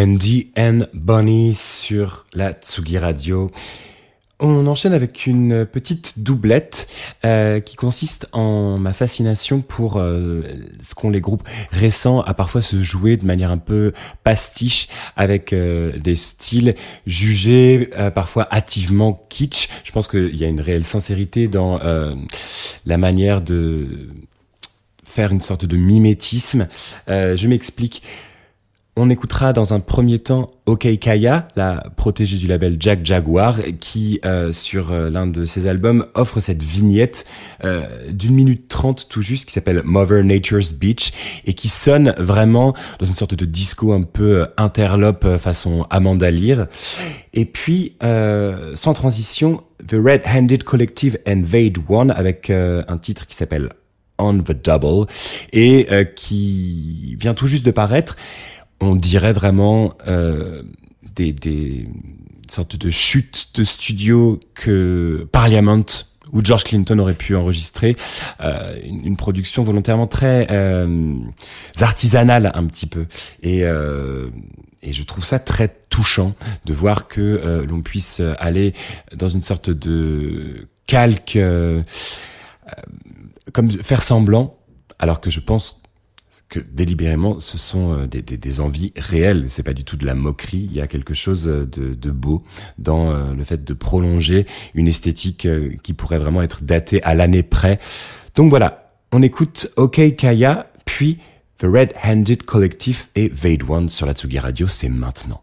Wendy and Bonnie sur la Tsugi Radio. On enchaîne avec une petite doublette euh, qui consiste en ma fascination pour euh, ce qu'ont les groupes récents à parfois se jouer de manière un peu pastiche avec euh, des styles jugés parfois hâtivement kitsch. Je pense qu'il y a une réelle sincérité dans la manière de faire une sorte de mimétisme. Je m'explique. On écoutera dans un premier temps OK Kaya, la protégée du label Jack Jaguar, qui euh, sur euh, l'un de ses albums offre cette vignette euh, d'une minute trente tout juste qui s'appelle Mother Nature's Beach et qui sonne vraiment dans une sorte de disco un peu interlope façon Amanda Lear. Et puis sans transition, The Red Handed Collective Invade One avec un titre qui s'appelle On the Double et qui vient tout juste de paraître on dirait vraiment euh, des, des sortes de chutes de studio que Parliament ou George Clinton aurait pu enregistrer, euh, une, une production volontairement très euh, artisanale un petit peu. Et, euh, et je trouve ça très touchant de voir que euh, l'on puisse aller dans une sorte de calque, euh, euh, comme faire semblant, alors que je pense que délibérément, ce sont euh, des, envies réelles. C'est pas du tout de la moquerie. Il y a quelque chose euh, de, beau dans euh, le fait de prolonger une esthétique qui pourrait vraiment être datée à l'année près. Donc voilà, on écoute OK Kaya, puis The Red Handed Collective et Vade One sur la Tsugi Radio. C'est maintenant.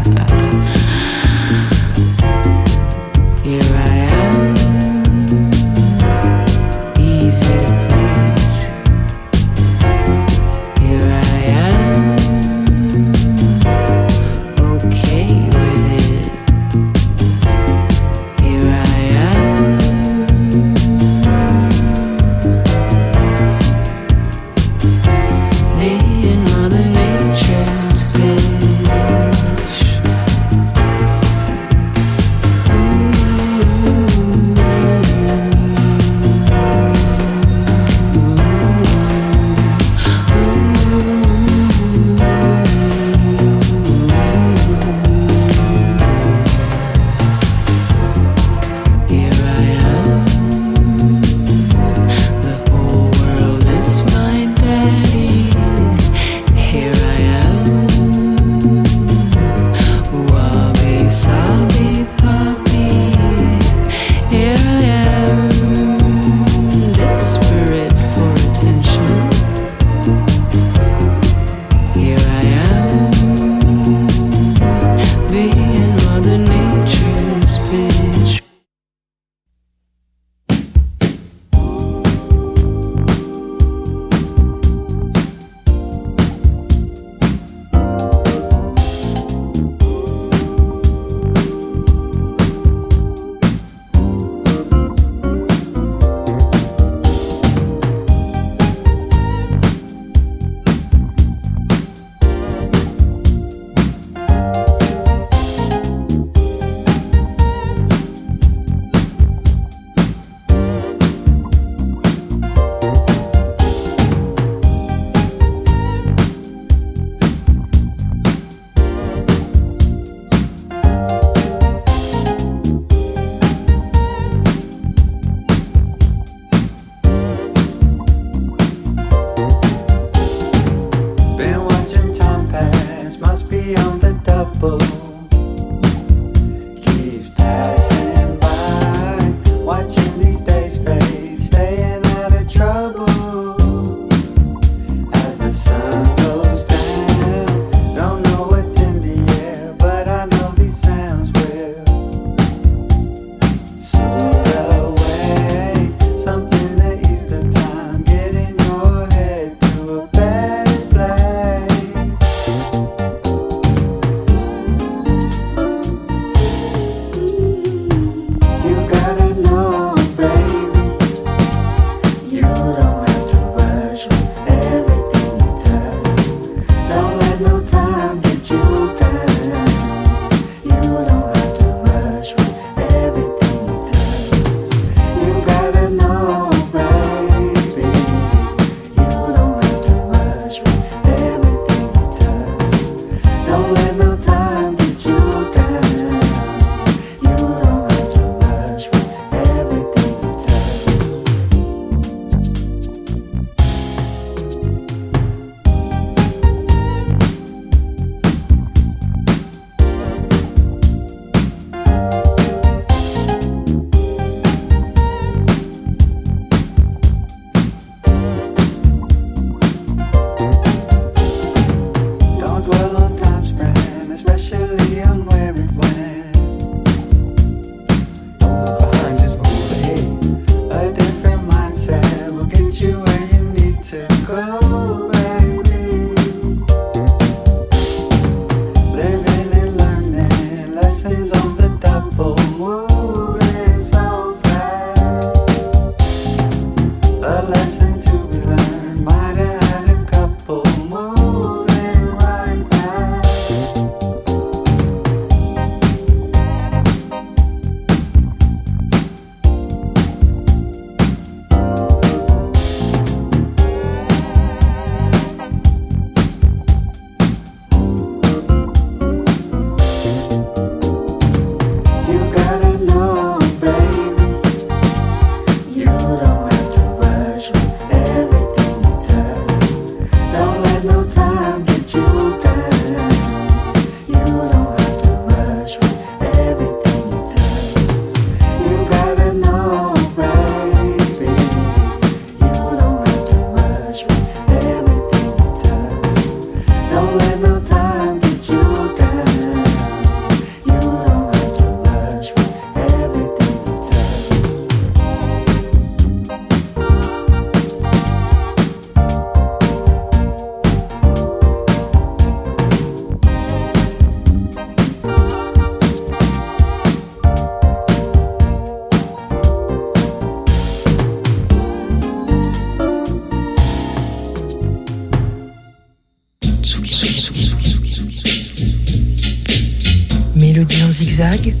zigzag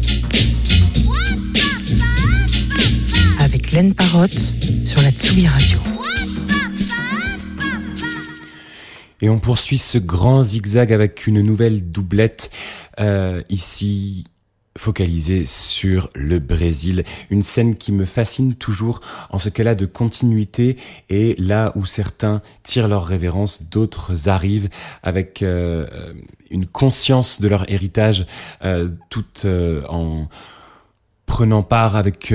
avec Laine Parotte sur la Tsugi Radio. Et on poursuit ce grand zigzag avec une nouvelle doublette, euh, ici focalisée sur le Brésil. Une scène qui me fascine toujours en ce qu'elle a de continuité et là où certains tirent leur révérence, d'autres arrivent avec euh, euh, une conscience de leur héritage, euh, tout en prenant part avec...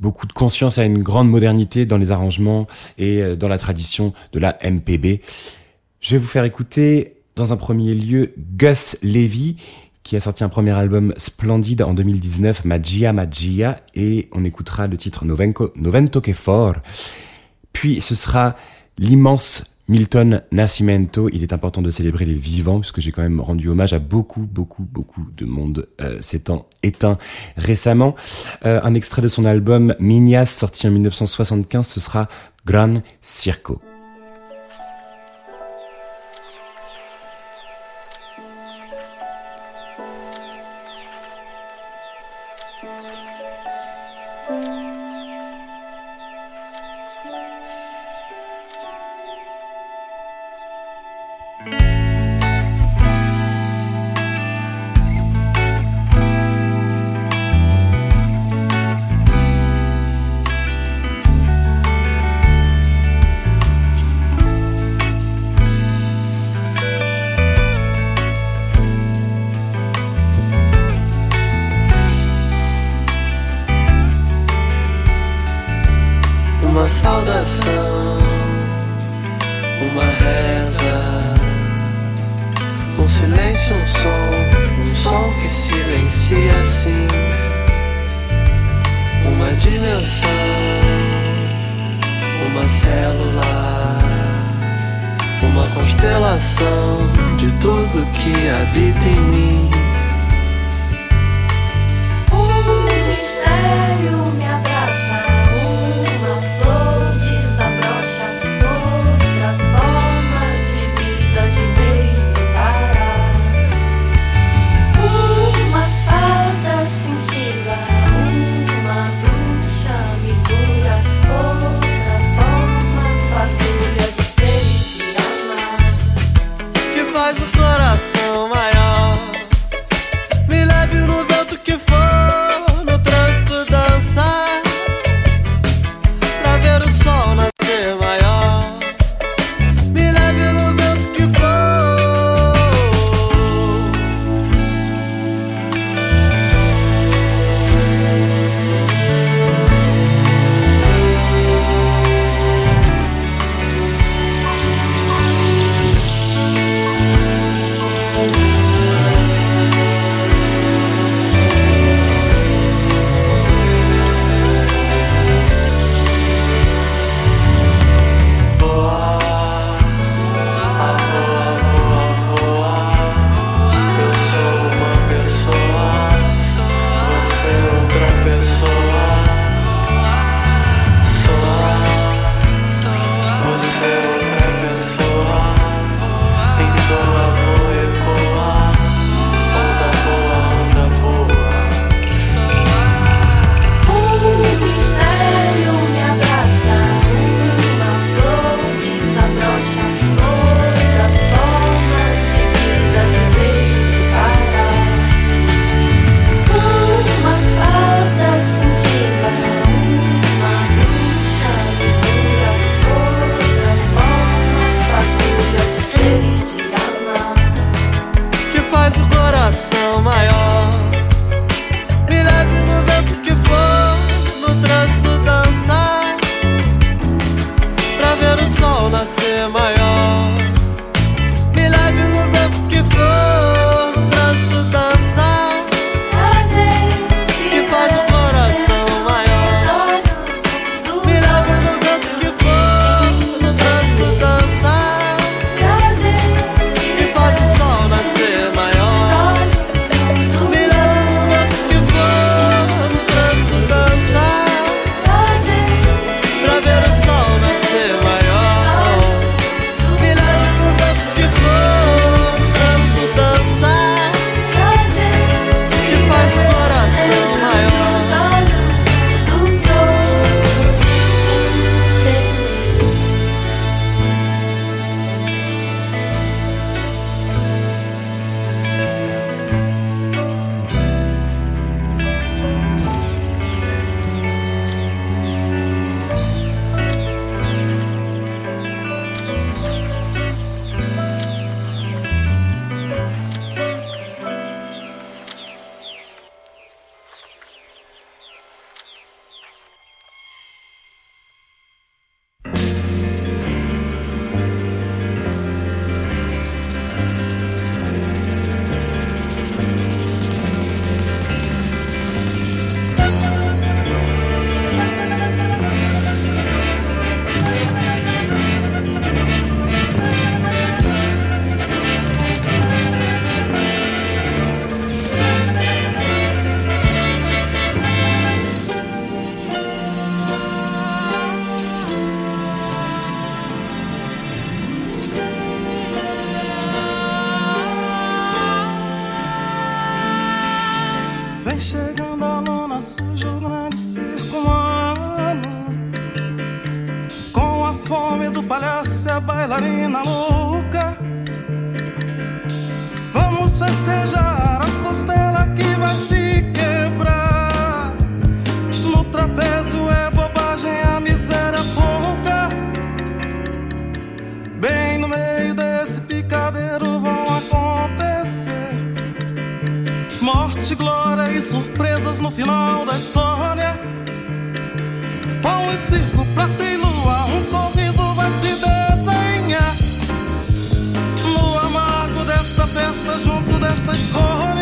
beaucoup de conscience à une grande modernité dans les arrangements et dans la tradition de la MPB. Je vais vous faire écouter dans un premier lieu Gus Levy qui a sorti un premier album splendide en 2019, Magia Magia, et on écoutera le titre Novenco, Novento que fort. Puis ce sera l'immense Milton Nascimento. Il est important de célébrer les vivants, puisque j'ai quand même rendu hommage à beaucoup, beaucoup, beaucoup de monde euh, s'étant éteint récemment. Euh, un extrait de son album Minias, sorti en 1975, ce sera Gran Circo. Morte, glória e surpresas no final da história. Pão e circo, prata e lua, um sorriso vai se desenhar. No amargo desta festa, junto desta escolha.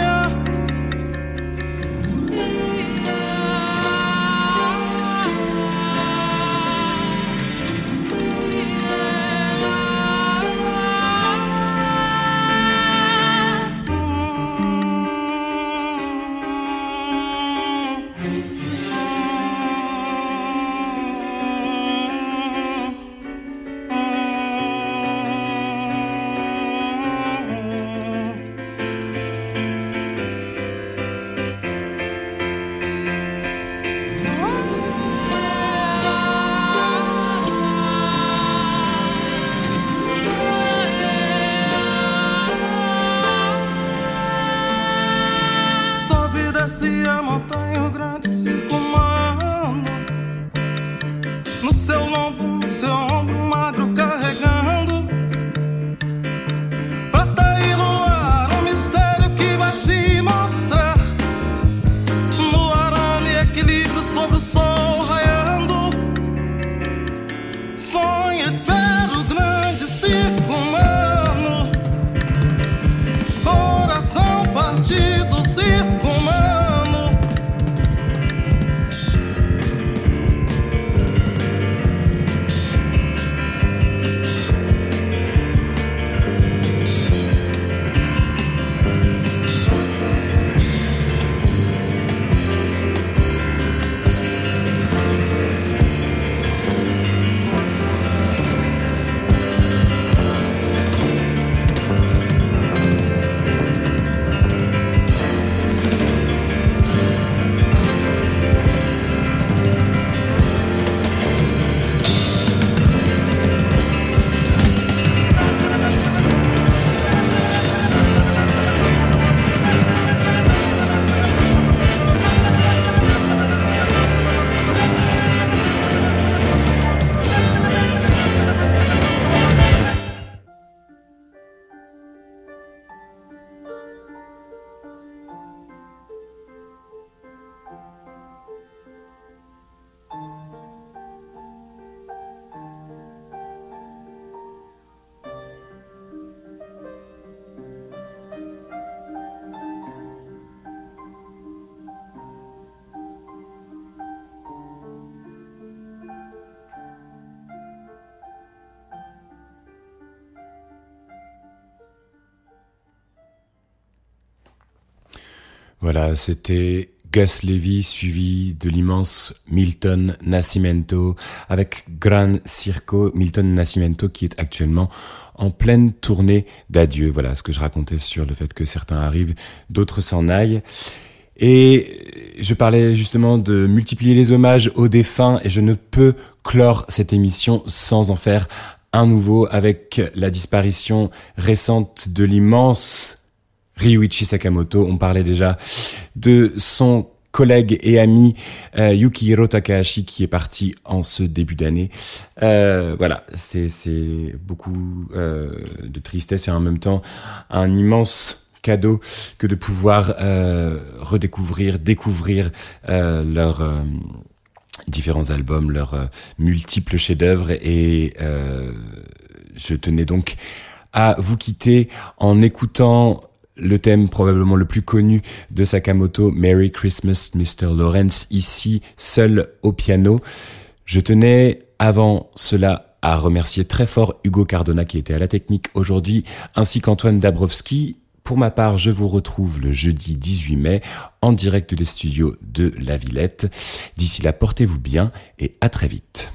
Voilà, c'était Gus Levy suivi de l'immense Milton Nascimento avec Gran Circo, Milton Nascimento qui est actuellement en pleine tournée d'adieu. Voilà ce que je racontais sur le fait que certains arrivent, d'autres s'en aillent. Et je parlais justement de multiplier les hommages aux défunts et je ne peux clore cette émission sans en faire un nouveau avec la disparition récente de l'immense Ryuichi Sakamoto. On parlait déjà de son collègue et ami euh, Yukihiro Takahashi qui est parti en ce début d'année. Euh, voilà, c'est beaucoup euh, de tristesse et en même temps un immense cadeau que de pouvoir redécouvrir, découvrir leurs différents albums, leurs multiples chefs-d'œuvre et je tenais donc à vous quitter en écoutant le thème probablement le plus connu de Sakamoto, Merry Christmas Mr. Lawrence, ici seul au piano. Je tenais avant cela à remercier très fort Hugo Cardona qui était à la technique aujourd'hui, ainsi qu'Antoine Dabrowski. Pour ma part, je vous retrouve le jeudi 18 mai en direct des studios de La Villette. D'ici là, portez-vous bien et à très vite.